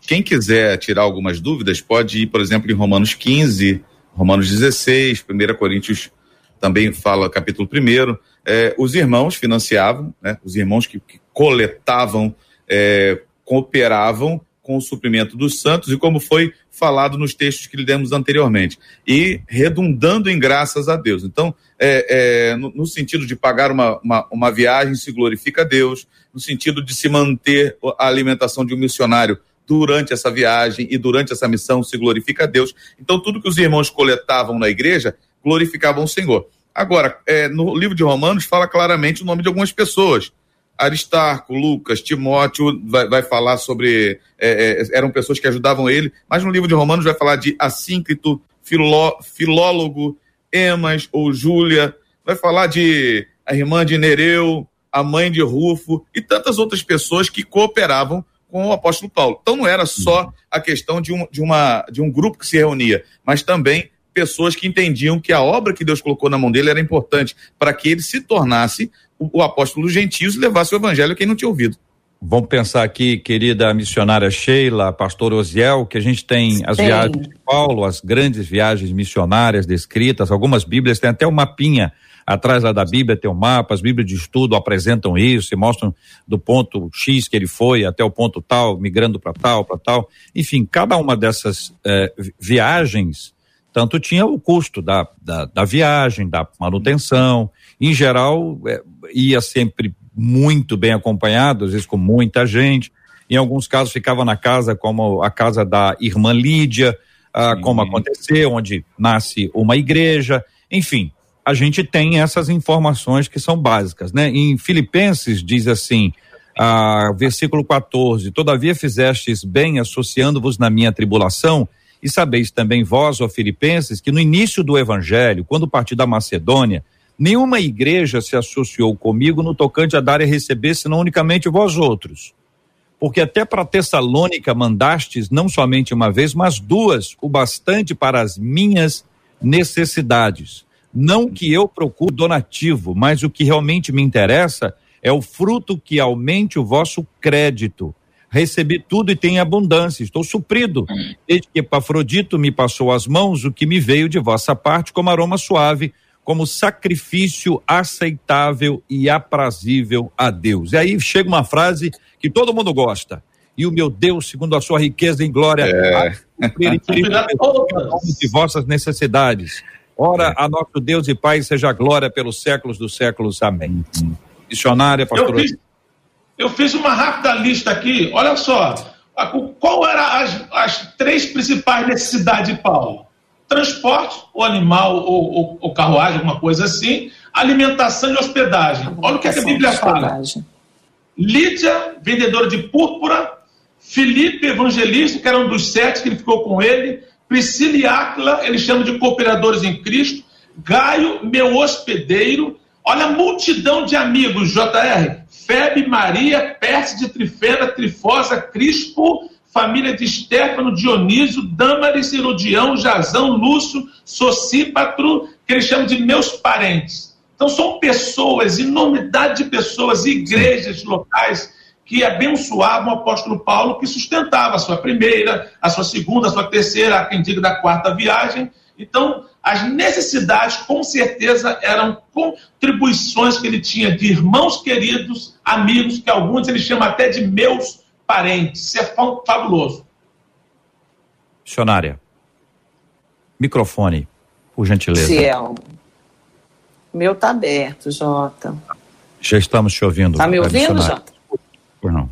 Quem quiser tirar algumas dúvidas, pode ir, por exemplo, em Romanos 15, Romanos 16, 1 Coríntios também fala, capítulo 1. É, os irmãos financiavam, né, os irmãos que, que coletavam, é, cooperavam com o suprimento dos santos, e como foi falado nos textos que lhe demos anteriormente, e redundando em graças a Deus. Então, é, é, no, no, sentido de pagar uma, uma, uma viagem, se glorifica a Deus, no sentido de se manter a alimentação de um missionário durante essa viagem e durante essa missão se glorifica a Deus. Então, tudo que os irmãos coletavam na igreja glorificavam o Senhor. Agora, é, no livro de Romanos fala claramente o nome de algumas pessoas. Aristarco, Lucas, Timóteo, vai, vai falar sobre. É, é, eram pessoas que ajudavam ele, mas no livro de Romanos vai falar de Assíncrito, filó, Filólogo, Emas ou Júlia, vai falar de a irmã de Nereu, a mãe de Rufo e tantas outras pessoas que cooperavam com o apóstolo Paulo. Então não era só a questão de um, de uma, de um grupo que se reunia, mas também pessoas que entendiam que a obra que Deus colocou na mão dele era importante para que ele se tornasse o, o apóstolo dos gentios e levasse o evangelho a quem não tinha ouvido. Vamos pensar aqui, querida missionária Sheila, pastor Osiel, que a gente tem Sim. as viagens de Paulo, as grandes viagens missionárias descritas, algumas Bíblias têm até um mapinha atrás da Bíblia tem um mapa, as Bíblias de estudo apresentam isso e mostram do ponto X que ele foi até o ponto tal, migrando para tal, para tal. Enfim, cada uma dessas eh, viagens, tanto tinha o custo da, da, da viagem, da manutenção, em geral, eh, ia sempre muito bem acompanhado, às vezes com muita gente. Em alguns casos ficava na casa como a casa da irmã Lídia, ah, como aconteceu, onde nasce uma igreja, enfim a gente tem essas informações que são básicas, né? Em Filipenses diz assim, ah, versículo 14: Todavia fizestes bem associando-vos na minha tribulação, e sabeis também vós, ó Filipenses, que no início do evangelho, quando parti da Macedônia, nenhuma igreja se associou comigo no tocante a dar e receber, senão unicamente vós outros. Porque até para Tessalônica mandastes não somente uma vez, mas duas, o bastante para as minhas necessidades. Não que eu procure donativo, mas o que realmente me interessa é o fruto que aumente o vosso crédito. Recebi tudo e tenho abundância, estou suprido. Desde que Epafrodito me passou as mãos, o que me veio de vossa parte como aroma suave, como sacrifício aceitável e aprazível a Deus. E aí chega uma frase que todo mundo gosta. E o meu Deus, segundo a sua riqueza em glória, é. a cumprir de vossas necessidades Ora, é. a nosso Deus e Pai seja glória pelos séculos dos séculos. Amém. Missionária, pastor. Eu fiz, eu fiz uma rápida lista aqui. Olha só. Qual eram as, as três principais necessidades de Paulo? Transporte, ou animal, ou, ou, ou, carruagem, alguma coisa assim. Alimentação e hospedagem. Olha o que, que a Bíblia fala. Lídia, vendedora de púrpura. Filipe, evangelista, que era um dos sete que ele ficou com ele. Priscila e Áquila, ele chama de cooperadores em Cristo. Gaio, meu hospedeiro. Olha a multidão de amigos, JR. Febe, Maria, Pérsia de Trifena, Trifosa, Crispo, família de Stefano, Dionísio, Dâmaris, Herodião, Jazão, Lúcio, Socipatro, que ele chama de meus parentes. Então são pessoas, enormidade de pessoas, igrejas locais que abençoavam o apóstolo Paulo, que sustentava a sua primeira, a sua segunda, a sua terceira, a quem diga da quarta viagem. Então, as necessidades, com certeza, eram contribuições que ele tinha de irmãos queridos, amigos, que alguns ele chama até de meus parentes. Isso é fabuloso. Missionária. Microfone, por gentileza. Ciel. Meu tá aberto, Jota. Já estamos te ouvindo. Tá me ouvindo, Jota? Não.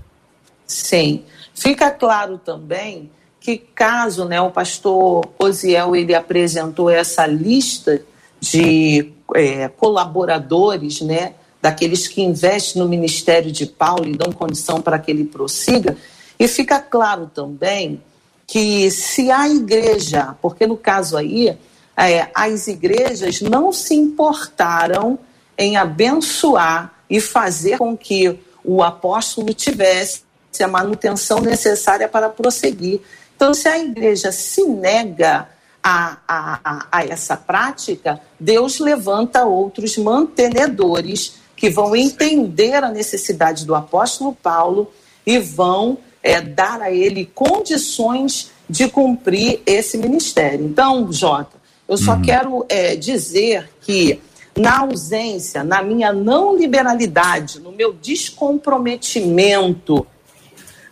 Sim. Fica claro também que caso né, o pastor Osiel ele apresentou essa lista de é, colaboradores, né, daqueles que investem no ministério de Paulo e dão condição para que ele prossiga, e fica claro também que se a igreja, porque no caso aí, é, as igrejas não se importaram em abençoar e fazer com que o apóstolo tivesse a manutenção necessária para prosseguir. Então, se a igreja se nega a, a, a, essa prática, Deus levanta outros mantenedores que vão entender a necessidade do apóstolo Paulo e vão é, dar a ele condições de cumprir esse ministério. Então, Jota, eu só uhum. quero é, dizer que na ausência, na minha não liberalidade, no meu descomprometimento,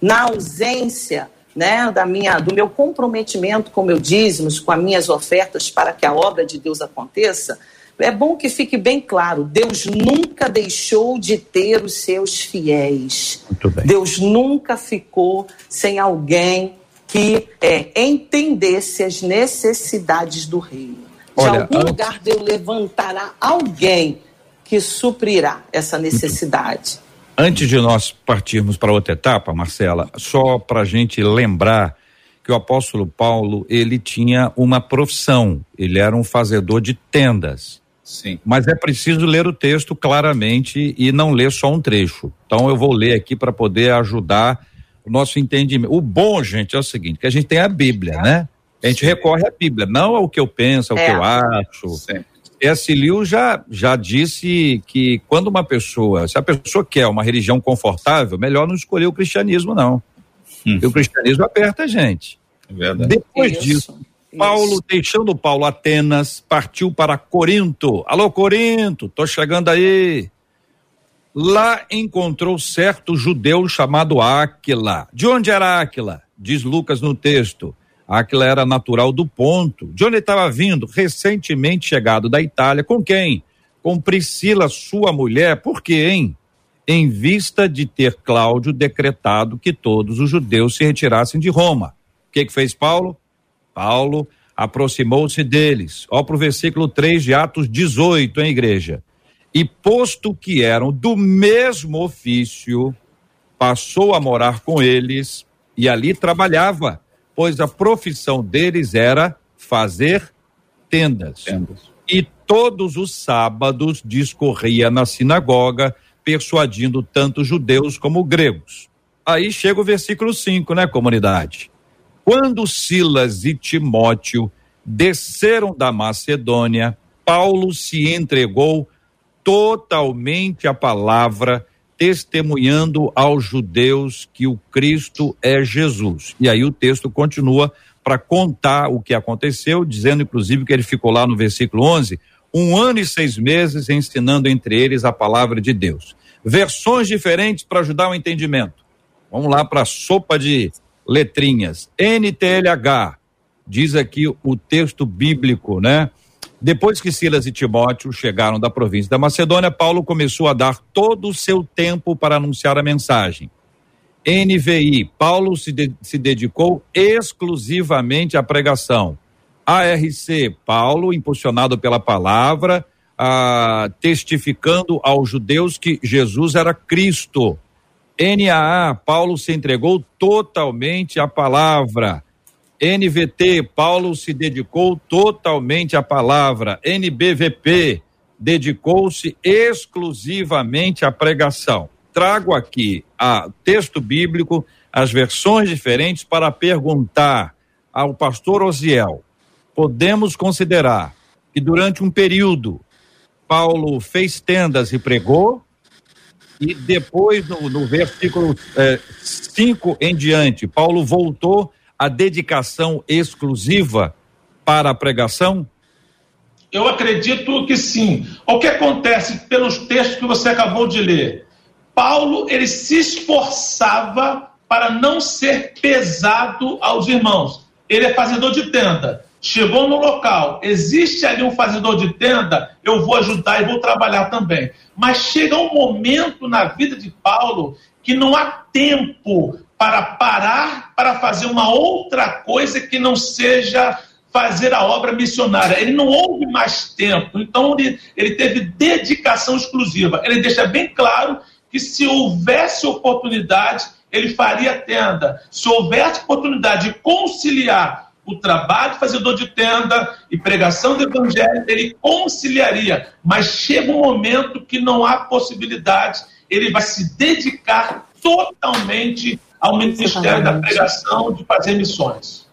na ausência né, da minha, do meu comprometimento com meu dízimos, com as minhas ofertas para que a obra de Deus aconteça, é bom que fique bem claro: Deus nunca deixou de ter os seus fiéis. Deus nunca ficou sem alguém que é, entendesse as necessidades do reino. De Olha, algum antes... lugar Deus levantará alguém que suprirá essa necessidade. Antes de nós partirmos para outra etapa, Marcela, só para a gente lembrar que o apóstolo Paulo ele tinha uma profissão, ele era um fazedor de tendas. Sim. Mas é preciso ler o texto claramente e não ler só um trecho. Então eu vou ler aqui para poder ajudar o nosso entendimento. O bom, gente, é o seguinte, que a gente tem a Bíblia, né? A gente recorre à Bíblia, não ao que eu penso, ao é. que eu acho. Sim. S. Liu já, já disse que quando uma pessoa, se a pessoa quer uma religião confortável, melhor não escolher o cristianismo, não. Hum. Porque o cristianismo aperta a gente. É verdade. Depois Isso. disso, Paulo, deixando Paulo Atenas, partiu para Corinto. Alô, Corinto, tô chegando aí. Lá encontrou certo judeu chamado Áquila. De onde era Áquila? Diz Lucas no texto. Áquila era natural do Ponto. De onde estava vindo? Recentemente chegado da Itália. Com quem? Com Priscila, sua mulher. Por quê, hein? Em vista de ter Cláudio decretado que todos os judeus se retirassem de Roma. O que, que fez Paulo? Paulo aproximou-se deles. Ó para o versículo 3 de Atos 18, hein, igreja? E posto que eram do mesmo ofício, passou a morar com eles e ali trabalhava, pois a profissão deles era fazer tendas. tendas. E todos os sábados discorria na sinagoga, persuadindo tanto judeus como gregos. Aí chega o versículo 5, né, comunidade? Quando Silas e Timóteo desceram da Macedônia, Paulo se entregou totalmente à palavra, testemunhando aos judeus que o Cristo é Jesus. E aí o texto continua para contar o que aconteceu, dizendo inclusive que ele ficou lá no versículo 11, um ano e seis meses ensinando entre eles a palavra de Deus. Versões diferentes para ajudar o entendimento. Vamos lá para a sopa de letrinhas. NTLH, diz aqui o texto bíblico, né? Depois que Silas e Timóteo chegaram da província da Macedônia, Paulo começou a dar todo o seu tempo para anunciar a mensagem. NVI, Paulo se, de, se dedicou exclusivamente à pregação. ARC, Paulo, impulsionado pela palavra, ah, testificando aos judeus que Jesus era Cristo. NAA, Paulo se entregou totalmente à palavra. NVT, Paulo se dedicou totalmente à palavra. NBVP, dedicou-se exclusivamente à pregação. Trago aqui a texto bíblico, as versões diferentes para perguntar ao pastor Osiel. Podemos considerar que durante um período Paulo fez tendas e pregou, E depois, no, no versículo 5 é, em diante, Paulo voltou à dedicação exclusiva para a pregação? Eu acredito que sim. O que acontece pelos textos que você acabou de ler? Paulo, ele se esforçava para não ser pesado aos irmãos. Ele é fazedor de tenda. Chegou no local, existe ali um fazedor de tenda, eu vou ajudar e vou trabalhar também. Mas chega um momento na vida de Paulo que não há tempo para parar para fazer uma outra coisa que não seja fazer a obra missionária. Ele não houve mais tempo, então ele, ele teve dedicação exclusiva. Ele deixa bem claro que se houvesse oportunidade, ele faria tenda. Se houvesse oportunidade de conciliar o trabalho de fazedor de tenda e pregação do evangelho, ele conciliaria. Mas chega um momento que não há possibilidade, ele vai se dedicar totalmente ao ministério da pregação, de fazer missões.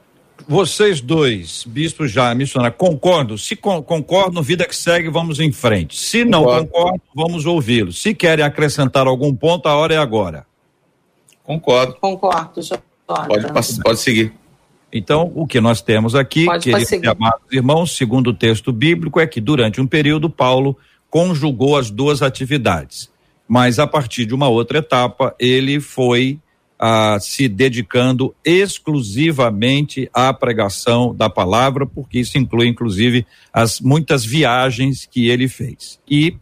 Vocês dois, bispo já, missionário, concordam? Se con concordam, vida que segue, vamos em frente. Se não Concordo. concordam, vamos ouvi-los. Se querem acrescentar algum ponto, a hora é agora. Concordo. Concordo, Pode, pode seguir. Então, o que nós temos aqui, pode, queridos pode amados irmãos, segundo o texto bíblico, é que durante um período Paulo conjugou as duas atividades. Mas a partir de uma outra etapa, ele foi ah, se dedicando exclusivamente à pregação da palavra, porque isso inclui, inclusive, as muitas viagens que ele fez. E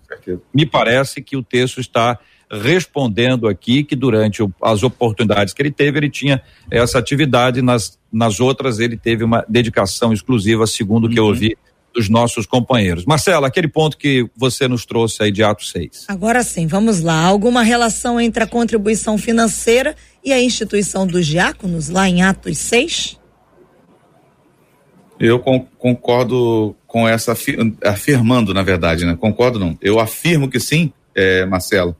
me parece que o texto está respondendo aqui que durante o, as oportunidades que ele teve, ele tinha essa atividade, nas, nas outras ele teve uma dedicação exclusiva, segundo o uhum. que eu uhum. ouvi dos nossos companheiros. Marcela, aquele ponto que você nos trouxe aí de Atos 6. Agora sim, vamos lá. Alguma relação entre a contribuição financeira e a instituição dos diáconos lá em Atos 6? Eu concordo com essa, afirmando, na verdade, né? Concordo não. Eu afirmo que sim, é, Marcelo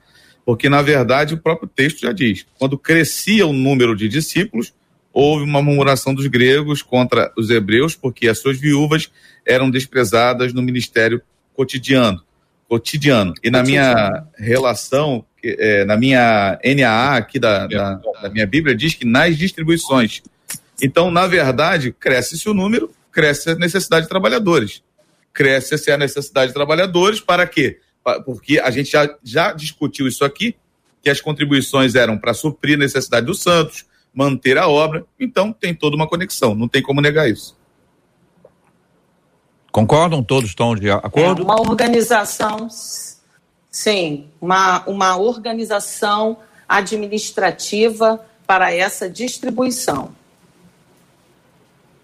porque na verdade o próprio texto já diz: quando crescia o número de discípulos, houve uma murmuração dos gregos contra os hebreus, porque as suas viúvas eram desprezadas no ministério cotidiano. Cotidiano. E na minha relação, é, na minha NAA aqui da, da, da minha Bíblia, diz que nas distribuições. Então, na verdade, cresce-se o número, cresce a necessidade de trabalhadores. Cresce-se a necessidade de trabalhadores para quê? porque a gente já, já discutiu isso aqui, que as contribuições eram para suprir a necessidade dos santos, manter a obra, então tem toda uma conexão, não tem como negar isso. Concordam? Todos estão de acordo? É uma organização, sim, uma, uma organização administrativa para essa distribuição.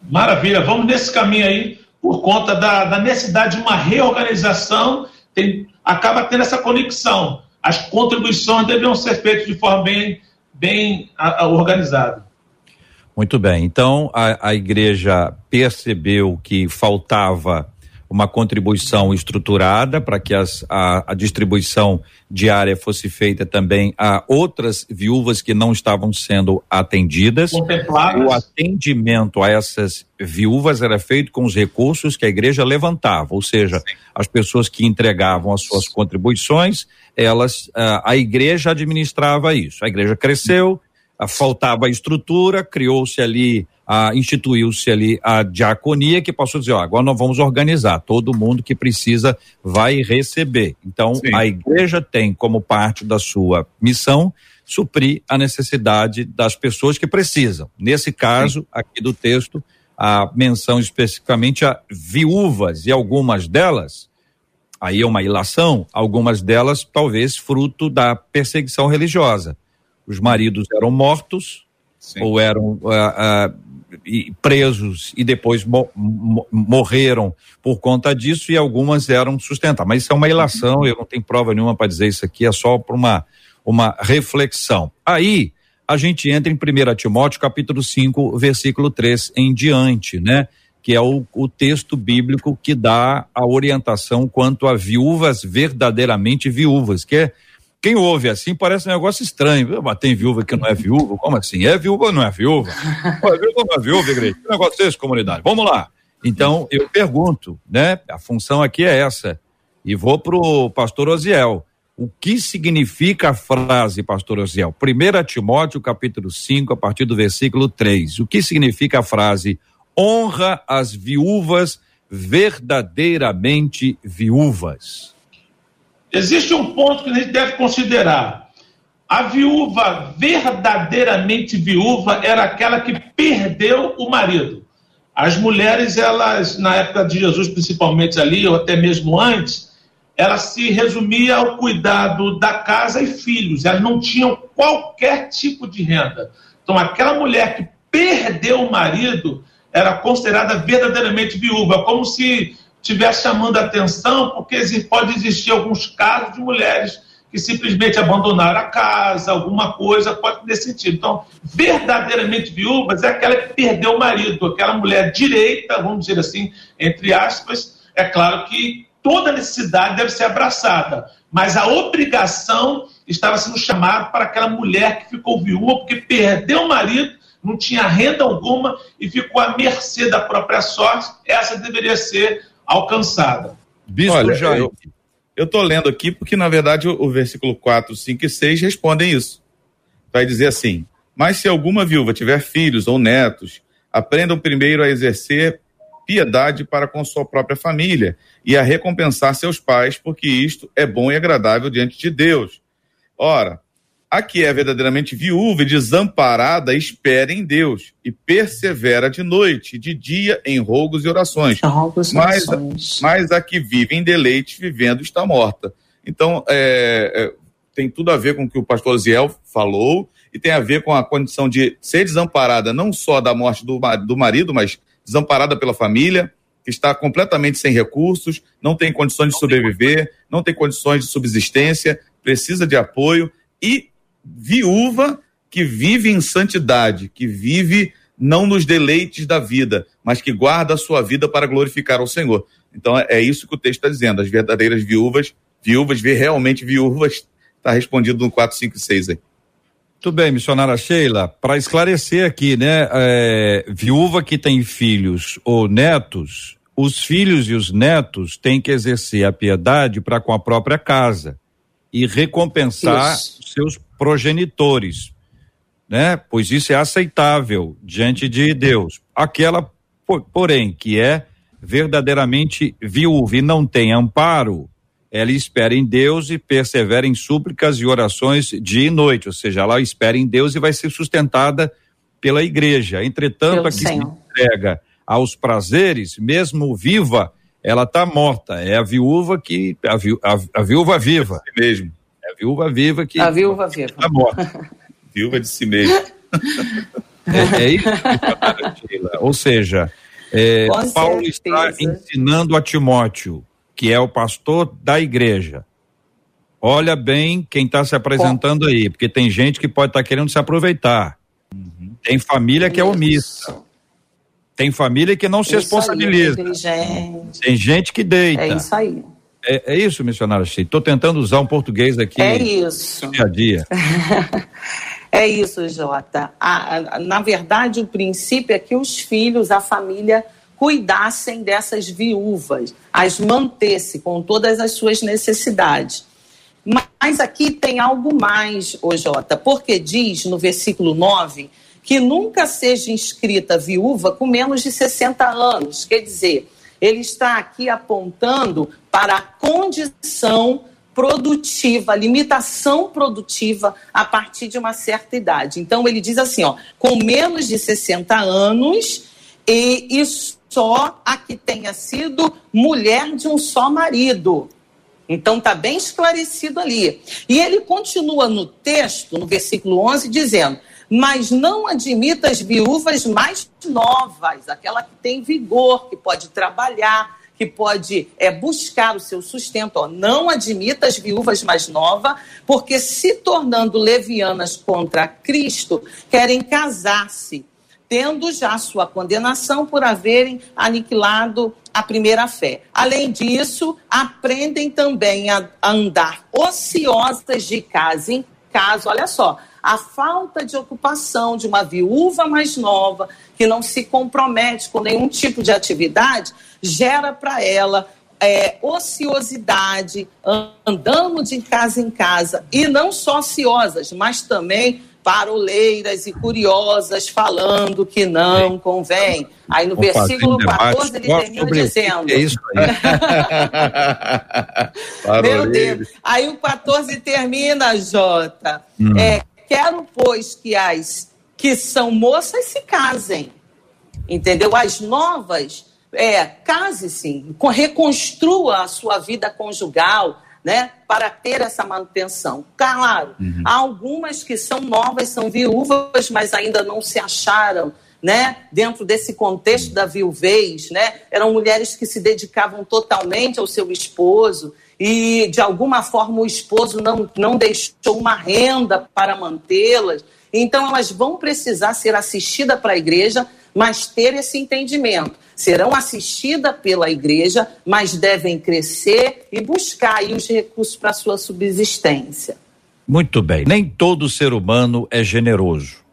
Maravilha, vamos nesse caminho aí, por conta da, da necessidade de uma reorganização tem, acaba tendo essa conexão. As contribuições deveriam ser feitas de forma bem, bem a, a organizada. Muito bem. Então, a, a igreja percebeu que faltava uma contribuição estruturada para que as, a, a, distribuição diária fosse feita também a outras viúvas que não estavam sendo atendidas. O atendimento a essas viúvas era feito com os recursos que a igreja levantava, ou seja, Sim. as pessoas que entregavam as suas contribuições, elas, a, a igreja administrava isso. A igreja cresceu, faltava estrutura, criou-se ali instituiu-se ali a diaconia que passou a dizer, ó, agora nós vamos organizar, todo mundo que precisa vai receber. Então, Sim. a igreja tem como parte da sua missão suprir a necessidade das pessoas que precisam. Nesse caso, Sim. aqui do texto, a menção especificamente a viúvas e algumas delas, aí é uma ilação, algumas delas talvez fruto da perseguição religiosa. Os maridos eram mortos, Sim. ou eram uh, uh, presos e depois mo morreram por conta disso e algumas eram sustentadas. Mas isso é uma ilação, eu não tenho prova nenhuma para dizer isso aqui, é só para uma, uma reflexão. Aí a gente entra em 1 Timóteo capítulo 5, versículo 3 em diante, né? Que é o, o texto bíblico que dá a orientação quanto a viúvas verdadeiramente viúvas, que é quem ouve assim parece um negócio estranho. Mas tem viúva que não é viúva? Como assim? É viúva ou não é viúva? Pô, é viúva ou não é viúva, igreja? Que negócio é esse, comunidade? Vamos lá. Então, eu pergunto, né? A função aqui é essa. E vou pro pastor Osiel. o que significa a frase, pastor Osiel? 1 Timóteo, capítulo 5, a partir do versículo 3. O que significa a frase honra as viúvas verdadeiramente viúvas? Existe um ponto que a gente deve considerar. A viúva verdadeiramente viúva era aquela que perdeu o marido. As mulheres, elas, na época de Jesus, principalmente ali, ou até mesmo antes, ela se resumia ao cuidado da casa e filhos. Elas não tinham qualquer tipo de renda. Então, aquela mulher que perdeu o marido era considerada verdadeiramente viúva, como se estivesse chamando atenção, porque pode existir alguns casos de mulheres que simplesmente abandonaram a casa, alguma coisa pode ter sentido. Então, verdadeiramente viúvas é aquela que perdeu o marido, aquela mulher direita, vamos dizer assim, entre aspas. É claro que toda necessidade deve ser abraçada, mas a obrigação estava sendo chamada para aquela mulher que ficou viúva porque perdeu o marido, não tinha renda alguma e ficou à mercê da própria sorte. Essa deveria ser alcançada. Bispo Olha, Jair. Eu eu estou lendo aqui porque, na verdade, o, o, versículo 4, 5 e 6 respondem isso. Vai dizer assim: Mas se alguma viúva tiver filhos ou netos, aprendam primeiro a exercer piedade para com sua própria família e a recompensar seus pais, porque isto é bom e agradável diante de Deus. Ora, a que é verdadeiramente viúva e desamparada, espera em Deus e persevera de noite, de dia em rogos e orações. Rogos mas, orações. mas a que vive em deleite, vivendo, está morta. Então, é, é, tem tudo a ver com o que o pastor Ziel falou e tem a ver com a condição de ser desamparada não só da morte do, do marido, mas desamparada pela família, que está completamente sem recursos, não tem condições de sobreviver, não tem condições de subsistência, precisa de apoio e viúva que vive em santidade, que vive não nos deleites da vida, mas que guarda a sua vida para glorificar ao Senhor. Então é, é isso que o texto está dizendo. As verdadeiras viúvas, viúvas, realmente viúvas, está respondido no 4, 5 e 6 aí. Tudo bem, missionária Sheila, para esclarecer aqui, né? É, viúva que tem filhos ou netos, os filhos e os netos têm que exercer a piedade para com a própria casa e recompensar Isso. seus progenitores, né? Pois isso é aceitável diante de Deus. Aquela, porém, que é verdadeiramente viúva e não tem amparo, ela espera em Deus e persevera em súplicas e orações dia e noite, ou seja, ela espera em Deus e vai ser sustentada pela igreja. Entretanto, Pelo a que se entrega aos prazeres, mesmo viva, ela está morta. É a viúva que a, vi, a, a viúva viva. É mesmo. Viúva viva que. A viúva viva. Está morta. viúva de si mesmo. é, é isso que Ou seja, é, Paulo certeza. está ensinando a Timóteo, que é o pastor da igreja. Olha bem quem está se apresentando aí, porque tem gente que pode estar tá querendo se aproveitar. Uhum. Tem família que é omissa. Tem família que não se responsabiliza. Aí, tem gente que deita. É isso aí. É, é isso, missionário Estou tentando usar um português aqui. É isso. Dia a dia. é isso, Jota. A, a, na verdade, o princípio é que os filhos, a família, cuidassem dessas viúvas, as mantesse com todas as suas necessidades. Mas aqui tem algo mais, ô Jota, porque diz no versículo 9 que nunca seja inscrita viúva com menos de 60 anos. Quer dizer, ele está aqui apontando para a condição produtiva, limitação produtiva a partir de uma certa idade. Então ele diz assim, ó, com menos de 60 anos e, e só a que tenha sido mulher de um só marido. Então está bem esclarecido ali. E ele continua no texto, no versículo 11, dizendo: mas não admita as viúvas mais novas, aquela que tem vigor, que pode trabalhar, que pode é, buscar o seu sustento. Ó, não admita as viúvas mais novas, porque se tornando levianas contra Cristo, querem casar-se, tendo já sua condenação por haverem aniquilado a primeira fé. Além disso, aprendem também a andar ociosas de casa em casa. Olha só, a falta de ocupação de uma viúva mais nova, que não se compromete com nenhum tipo de atividade, gera para ela é, ociosidade, andando de casa em casa, e não só ociosas, mas também paroleiras e curiosas falando que não convém. Aí no versículo 14 ele termina dizendo. É isso aí. Meu Deus. Aí o 14 termina, Jota. Hum. É, quero, pois, que as que são moças se casem. Entendeu? As novas, é, case-se, reconstrua a sua vida conjugal, né, para ter essa manutenção. Claro, uhum. há algumas que são novas, são viúvas, mas ainda não se acharam, né, dentro desse contexto da viuvez, né? Eram mulheres que se dedicavam totalmente ao seu esposo e de alguma forma o esposo não, não deixou uma renda para mantê-las. Então elas vão precisar ser assistidas para a igreja, mas ter esse entendimento serão assistidas pela igreja, mas devem crescer e buscar os recursos para sua subsistência. Muito bem. Nem todo ser humano é generoso.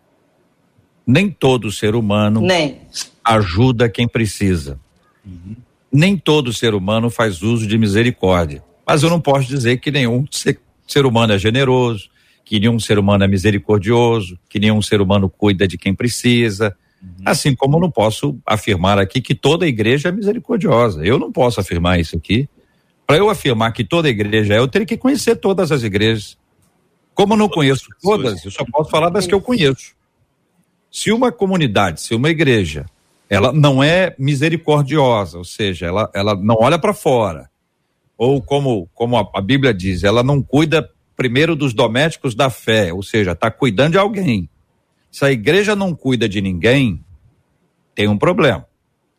Nem todo ser humano Nem. ajuda quem precisa. Uhum. Nem todo ser humano faz uso de misericórdia. Mas eu não posso dizer que nenhum ser, ser humano é generoso, que nenhum ser humano é misericordioso, que nenhum ser humano cuida de quem precisa, Uhum. Assim como eu não posso afirmar aqui que toda igreja é misericordiosa. Eu não posso afirmar isso aqui. Para eu afirmar que toda igreja é, eu teria que conhecer todas as igrejas. Como eu não conheço todas, eu só posso falar das que eu conheço. Se uma comunidade, se uma igreja, ela não é misericordiosa, ou seja, ela, ela não olha para fora, ou como, como a, a Bíblia diz, ela não cuida primeiro dos domésticos da fé, ou seja, está cuidando de alguém. Se a igreja não cuida de ninguém, tem um problema.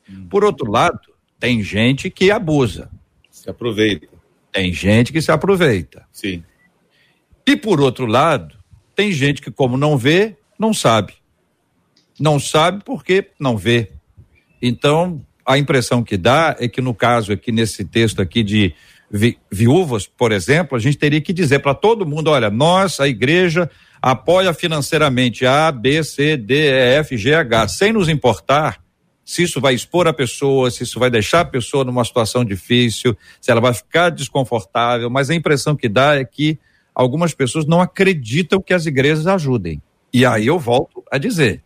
Hum. Por outro lado, tem gente que abusa. Se aproveita. Tem gente que se aproveita. Sim. E por outro lado, tem gente que, como não vê, não sabe. Não sabe porque não vê. Então, a impressão que dá é que no caso aqui, nesse texto aqui de vi, viúvas, por exemplo, a gente teria que dizer para todo mundo: olha, nós, a igreja, apoia financeiramente A, B, C, D, E, F, G, H, sem nos importar se isso vai expor a pessoa, se isso vai deixar a pessoa numa situação difícil, se ela vai ficar desconfortável, mas a impressão que dá é que algumas pessoas não acreditam que as igrejas ajudem. E aí eu volto a dizer: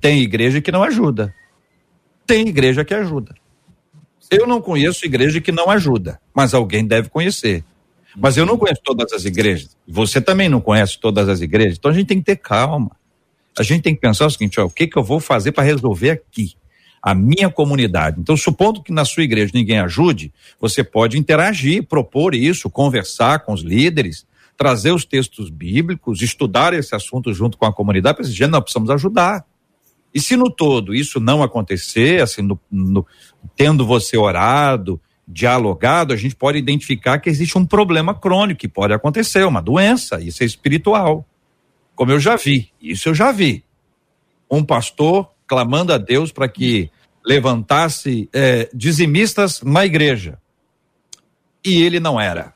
tem igreja que não ajuda. Tem igreja que ajuda. Eu não conheço igreja que não ajuda, mas alguém deve conhecer. Mas eu não conheço todas as igrejas. Você também não conhece todas as igrejas. Então a gente tem que ter calma. A gente tem que pensar o seguinte: ó, o que, que eu vou fazer para resolver aqui? A minha comunidade. Então, supondo que na sua igreja ninguém ajude, você pode interagir, propor isso, conversar com os líderes, trazer os textos bíblicos, estudar esse assunto junto com a comunidade, para dizer, nós precisamos ajudar. E se no todo isso não acontecer, assim, no, no, tendo você orado, dialogado, a gente pode identificar que existe um problema crônico que pode acontecer, uma doença, isso é espiritual. Como eu já vi, isso eu já vi. Um pastor clamando a Deus para que levantasse é, dizimistas na igreja. E ele não era.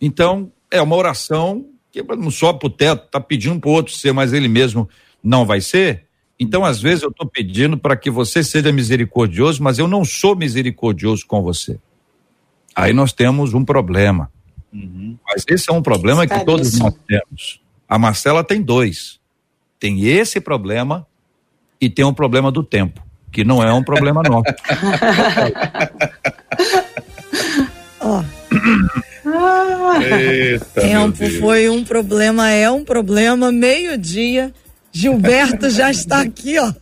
Então, é uma oração que não só para o teto, está pedindo para o outro ser, mas ele mesmo não vai ser. Então, às vezes, eu estou pedindo para que você seja misericordioso, mas eu não sou misericordioso com você. Aí nós temos um problema. Uhum. Mas esse é um problema que todos nós temos. A Marcela tem dois. Tem esse problema e tem o um problema do tempo, que não é um problema nosso. Ó. tempo foi um problema, é um problema, meio-dia Gilberto já está aqui, ó.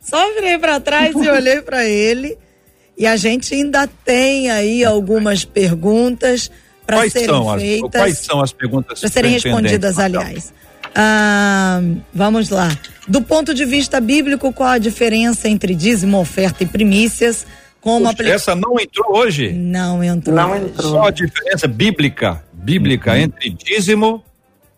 Só virei para trás e olhei para ele. E a gente ainda tem aí algumas perguntas para serem são feitas. As, quais são as perguntas para serem respondidas, aliás. Ah, vamos lá. Do ponto de vista bíblico, qual a diferença entre dízimo, oferta e primícias? Como Puxa, Essa não entrou hoje? Não entrou. Não entrou. Só a diferença bíblica, bíblica uhum. entre dízimo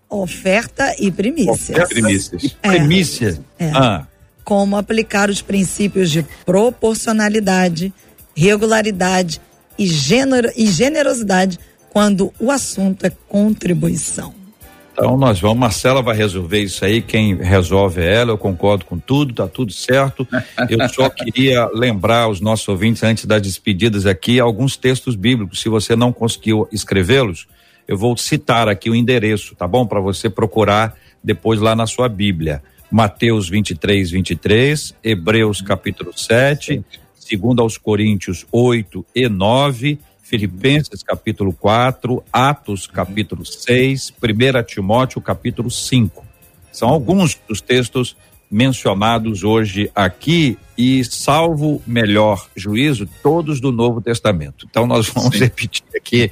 Oferta e primícias. Oferta e primícias. É. Primícia. É. Ah. Como aplicar os princípios de proporcionalidade, regularidade e, gener e generosidade quando o assunto é contribuição. Então nós vamos, Marcela vai resolver isso aí, quem resolve é ela, eu concordo com tudo, tá tudo certo. Eu só queria lembrar os nossos ouvintes, antes das despedidas aqui, alguns textos bíblicos. Se você não conseguiu escrevê-los, eu vou citar aqui o endereço, tá bom? Para você procurar depois lá na sua Bíblia. Mateus 23, 23, Hebreus capítulo 7, segundo aos Coríntios 8 e 9, Filipenses capítulo 4, Atos capítulo 6, 1 Timóteo capítulo 5. São alguns dos textos mencionados hoje aqui e salvo melhor juízo todos do Novo Testamento. Então nós vamos Sim. repetir aqui,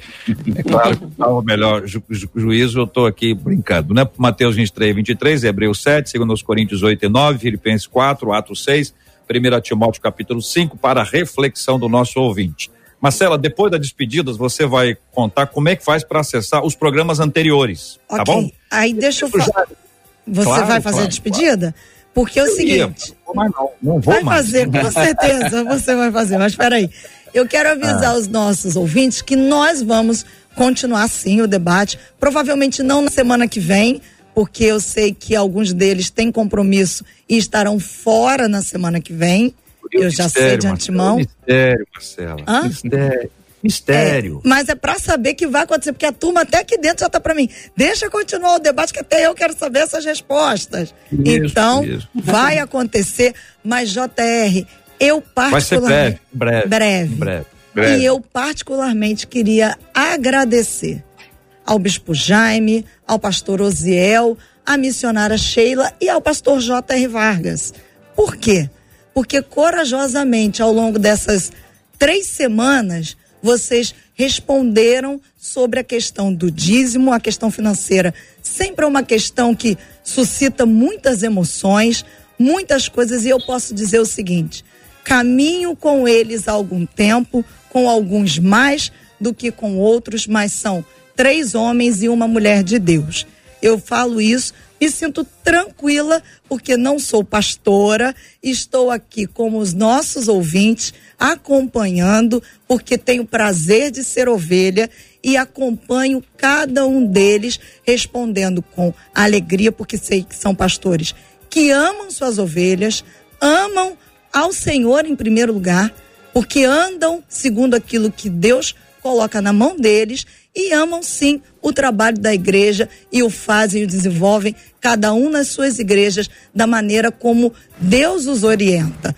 é claro, salvo melhor ju, ju, juízo, eu estou aqui brincando, né? Mateus 23, 23, Hebreus 7, segundo os Coríntios 8 e 9, Filipenses 4, Atos 6, 1 Timóteo capítulo 5, para a reflexão do nosso ouvinte. Marcela, depois das despedidas, você vai contar como é que faz para acessar os programas anteriores, tá okay. tá bom? Aí deixa eu falar. Você claro, vai fazer claro, a despedida? Claro. Porque é o eu seguinte. Ia, não, não, não vou vai mais. fazer, com certeza, você vai fazer. Mas peraí. Eu quero avisar ah. os nossos ouvintes que nós vamos continuar sim o debate. Provavelmente não na semana que vem, porque eu sei que alguns deles têm compromisso e estarão fora na semana que vem. Eu já sei de antemão. Mistério, Marcela. Hã? Mistério. Mistério. É, mas é para saber que vai acontecer, porque a turma até aqui dentro já tá para mim. Deixa continuar o debate, que até eu quero saber essas respostas. Isso, então, isso. vai acontecer, mas JR, eu particularmente. Vai ser breve, breve. Breve. breve. E eu particularmente queria agradecer ao Bispo Jaime, ao pastor Osiel, à missionária Sheila e ao pastor J.R. Vargas. Por quê? Porque corajosamente, ao longo dessas três semanas, vocês responderam sobre a questão do dízimo, a questão financeira. Sempre é uma questão que suscita muitas emoções, muitas coisas, e eu posso dizer o seguinte: caminho com eles há algum tempo, com alguns mais do que com outros, mas são três homens e uma mulher de Deus. Eu falo isso, me sinto tranquila, porque não sou pastora, estou aqui como os nossos ouvintes acompanhando, porque tenho prazer de ser ovelha e acompanho cada um deles respondendo com alegria, porque sei que são pastores que amam suas ovelhas, amam ao Senhor em primeiro lugar, porque andam segundo aquilo que Deus coloca na mão deles e amam sim o trabalho da igreja e o fazem e o desenvolvem, cada um nas suas igrejas, da maneira como Deus os orienta.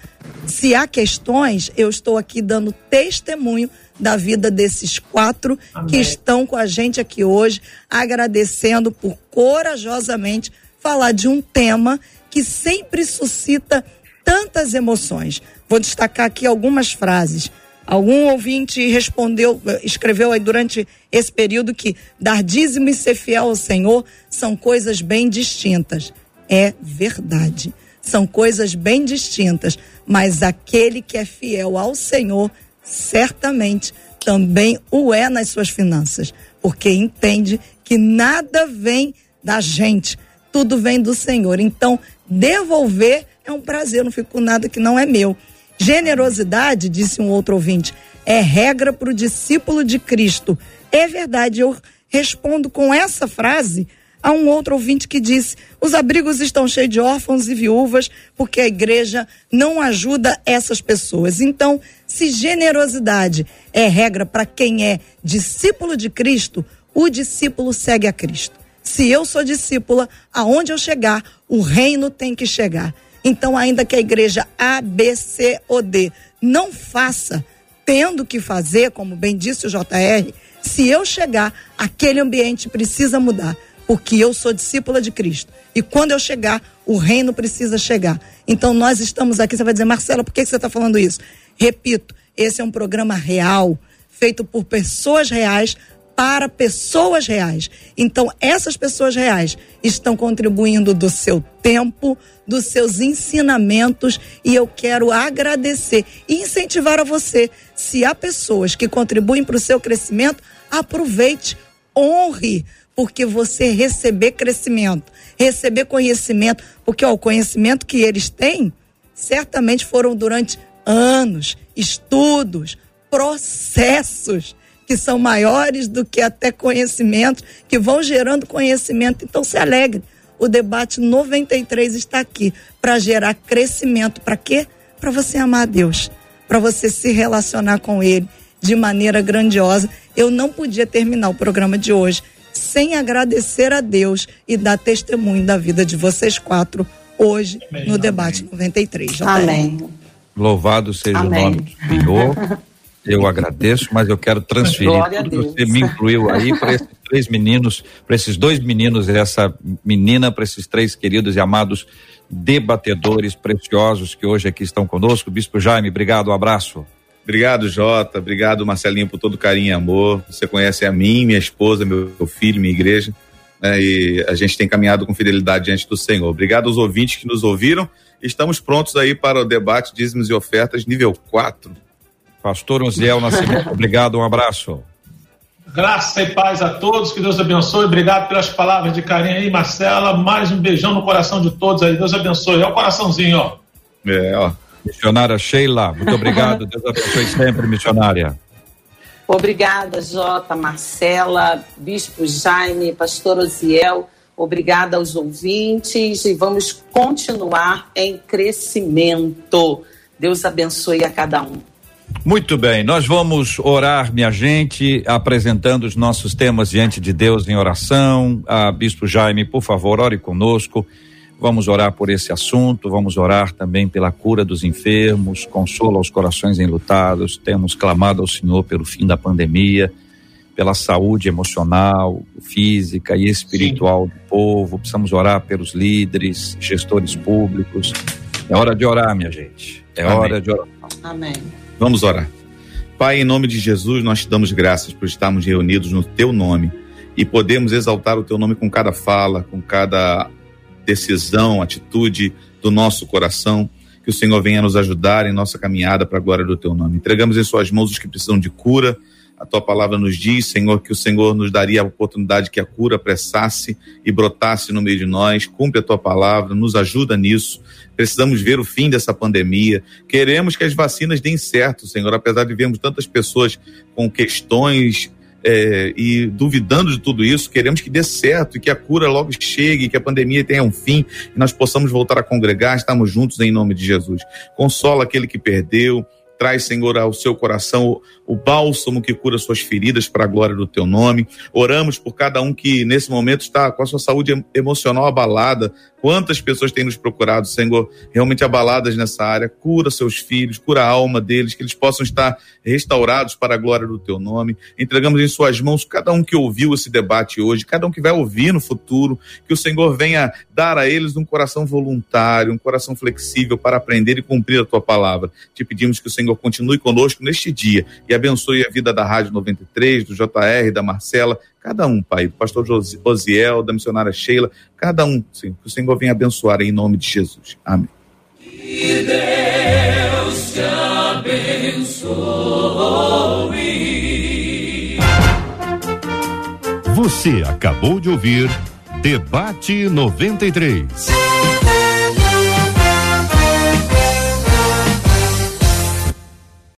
Se há questões, eu estou aqui dando testemunho da vida desses quatro Amém. que estão com a gente aqui hoje, agradecendo por corajosamente falar de um tema que sempre suscita tantas emoções. Vou destacar aqui algumas frases. Algum ouvinte respondeu, escreveu aí durante esse período que dar dízimo e ser fiel ao Senhor são coisas bem distintas. É verdade. São coisas bem distintas mas aquele que é fiel ao Senhor, certamente também o é nas suas finanças, porque entende que nada vem da gente, tudo vem do Senhor. Então, devolver é um prazer, não fico com nada que não é meu. Generosidade, disse um outro ouvinte, é regra para o discípulo de Cristo. É verdade, eu respondo com essa frase a um outro ouvinte que disse: os abrigos estão cheios de órfãos e viúvas porque a igreja não ajuda essas pessoas. Então, se generosidade é regra para quem é discípulo de Cristo, o discípulo segue a Cristo. Se eu sou discípula, aonde eu chegar, o reino tem que chegar. Então, ainda que a igreja A, B, C ou D não faça, tendo que fazer, como bem disse o JR, se eu chegar, aquele ambiente precisa mudar porque eu sou discípula de Cristo. E quando eu chegar, o reino precisa chegar. Então nós estamos aqui, você vai dizer, Marcela, por que você está falando isso? Repito, esse é um programa real, feito por pessoas reais, para pessoas reais. Então, essas pessoas reais estão contribuindo do seu tempo, dos seus ensinamentos, e eu quero agradecer e incentivar a você. Se há pessoas que contribuem para o seu crescimento, aproveite, honre, porque você receber crescimento, receber conhecimento, porque ó, o conhecimento que eles têm certamente foram durante anos, estudos, processos que são maiores do que até conhecimento, que vão gerando conhecimento. Então se alegre. O debate 93 está aqui para gerar crescimento. Para quê? Para você amar a Deus, para você se relacionar com Ele de maneira grandiosa. Eu não podia terminar o programa de hoje sem agradecer a Deus e dar testemunho da vida de vocês quatro hoje Amém. no debate 93. Amém. Louvado seja Amém. o nome do Senhor. Eu agradeço, mas eu quero transferir tudo que você me incluiu aí para esses três meninos, para esses dois meninos, essa menina, para esses três queridos e amados debatedores preciosos que hoje aqui estão conosco. Bispo Jaime, obrigado, um abraço. Obrigado, Jota. Obrigado, Marcelinho, por todo o carinho e amor. Você conhece a mim, minha esposa, meu filho, minha igreja. Né? E a gente tem caminhado com fidelidade diante do Senhor. Obrigado aos ouvintes que nos ouviram. Estamos prontos aí para o debate dízimos e ofertas nível 4 Pastor Oziel Nascimento, obrigado, um abraço. Graça e paz a todos, que Deus abençoe. Obrigado pelas palavras de carinho aí, Marcela. Mais um beijão no coração de todos aí. Deus abençoe. É o coraçãozinho, ó. É, ó. Missionária Sheila, muito obrigado. Deus abençoe sempre, missionária. Obrigada, Jota, Marcela, Bispo Jaime, Pastor Oziel. Obrigada aos ouvintes e vamos continuar em crescimento. Deus abençoe a cada um. Muito bem, nós vamos orar, minha gente, apresentando os nossos temas diante de Deus em oração. Ah, Bispo Jaime, por favor, ore conosco. Vamos orar por esse assunto, vamos orar também pela cura dos enfermos, consolo aos corações enlutados. Temos clamado ao Senhor pelo fim da pandemia, pela saúde emocional, física e espiritual Sim. do povo. Precisamos orar pelos líderes, gestores públicos. É hora de orar, minha gente. É Amém. hora de orar. Amém. Vamos orar. Pai, em nome de Jesus, nós te damos graças por estarmos reunidos no teu nome e podemos exaltar o teu nome com cada fala, com cada decisão, atitude do nosso coração. Que o Senhor venha nos ajudar em nossa caminhada para a glória do teu nome. Entregamos em suas mãos os que precisam de cura. A tua palavra nos diz, Senhor, que o Senhor nos daria a oportunidade que a cura apressasse e brotasse no meio de nós. Cumpre a tua palavra, nos ajuda nisso precisamos ver o fim dessa pandemia. Queremos que as vacinas deem certo, Senhor, apesar de vermos tantas pessoas com questões é, e duvidando de tudo isso, queremos que dê certo e que a cura logo chegue, que a pandemia tenha um fim e nós possamos voltar a congregar, estamos juntos em nome de Jesus. Consola aquele que perdeu, traz, Senhor, ao seu coração o, bálsamo que cura suas feridas para a glória do teu nome. Oramos por cada um que nesse momento está com a sua saúde emocional abalada, Quantas pessoas têm nos procurado, Senhor, realmente abaladas nessa área? Cura seus filhos, cura a alma deles, que eles possam estar restaurados para a glória do teu nome. Entregamos em suas mãos cada um que ouviu esse debate hoje, cada um que vai ouvir no futuro, que o Senhor venha dar a eles um coração voluntário, um coração flexível para aprender e cumprir a tua palavra. Te pedimos que o Senhor continue conosco neste dia e abençoe a vida da Rádio 93, do JR, da Marcela, Cada um, Pai, do pastor Josiel, da missionária Sheila, cada um, sim, que o Senhor venha abençoar em nome de Jesus. Amém. Que Deus te abençoe. Você acabou de ouvir Debate 93.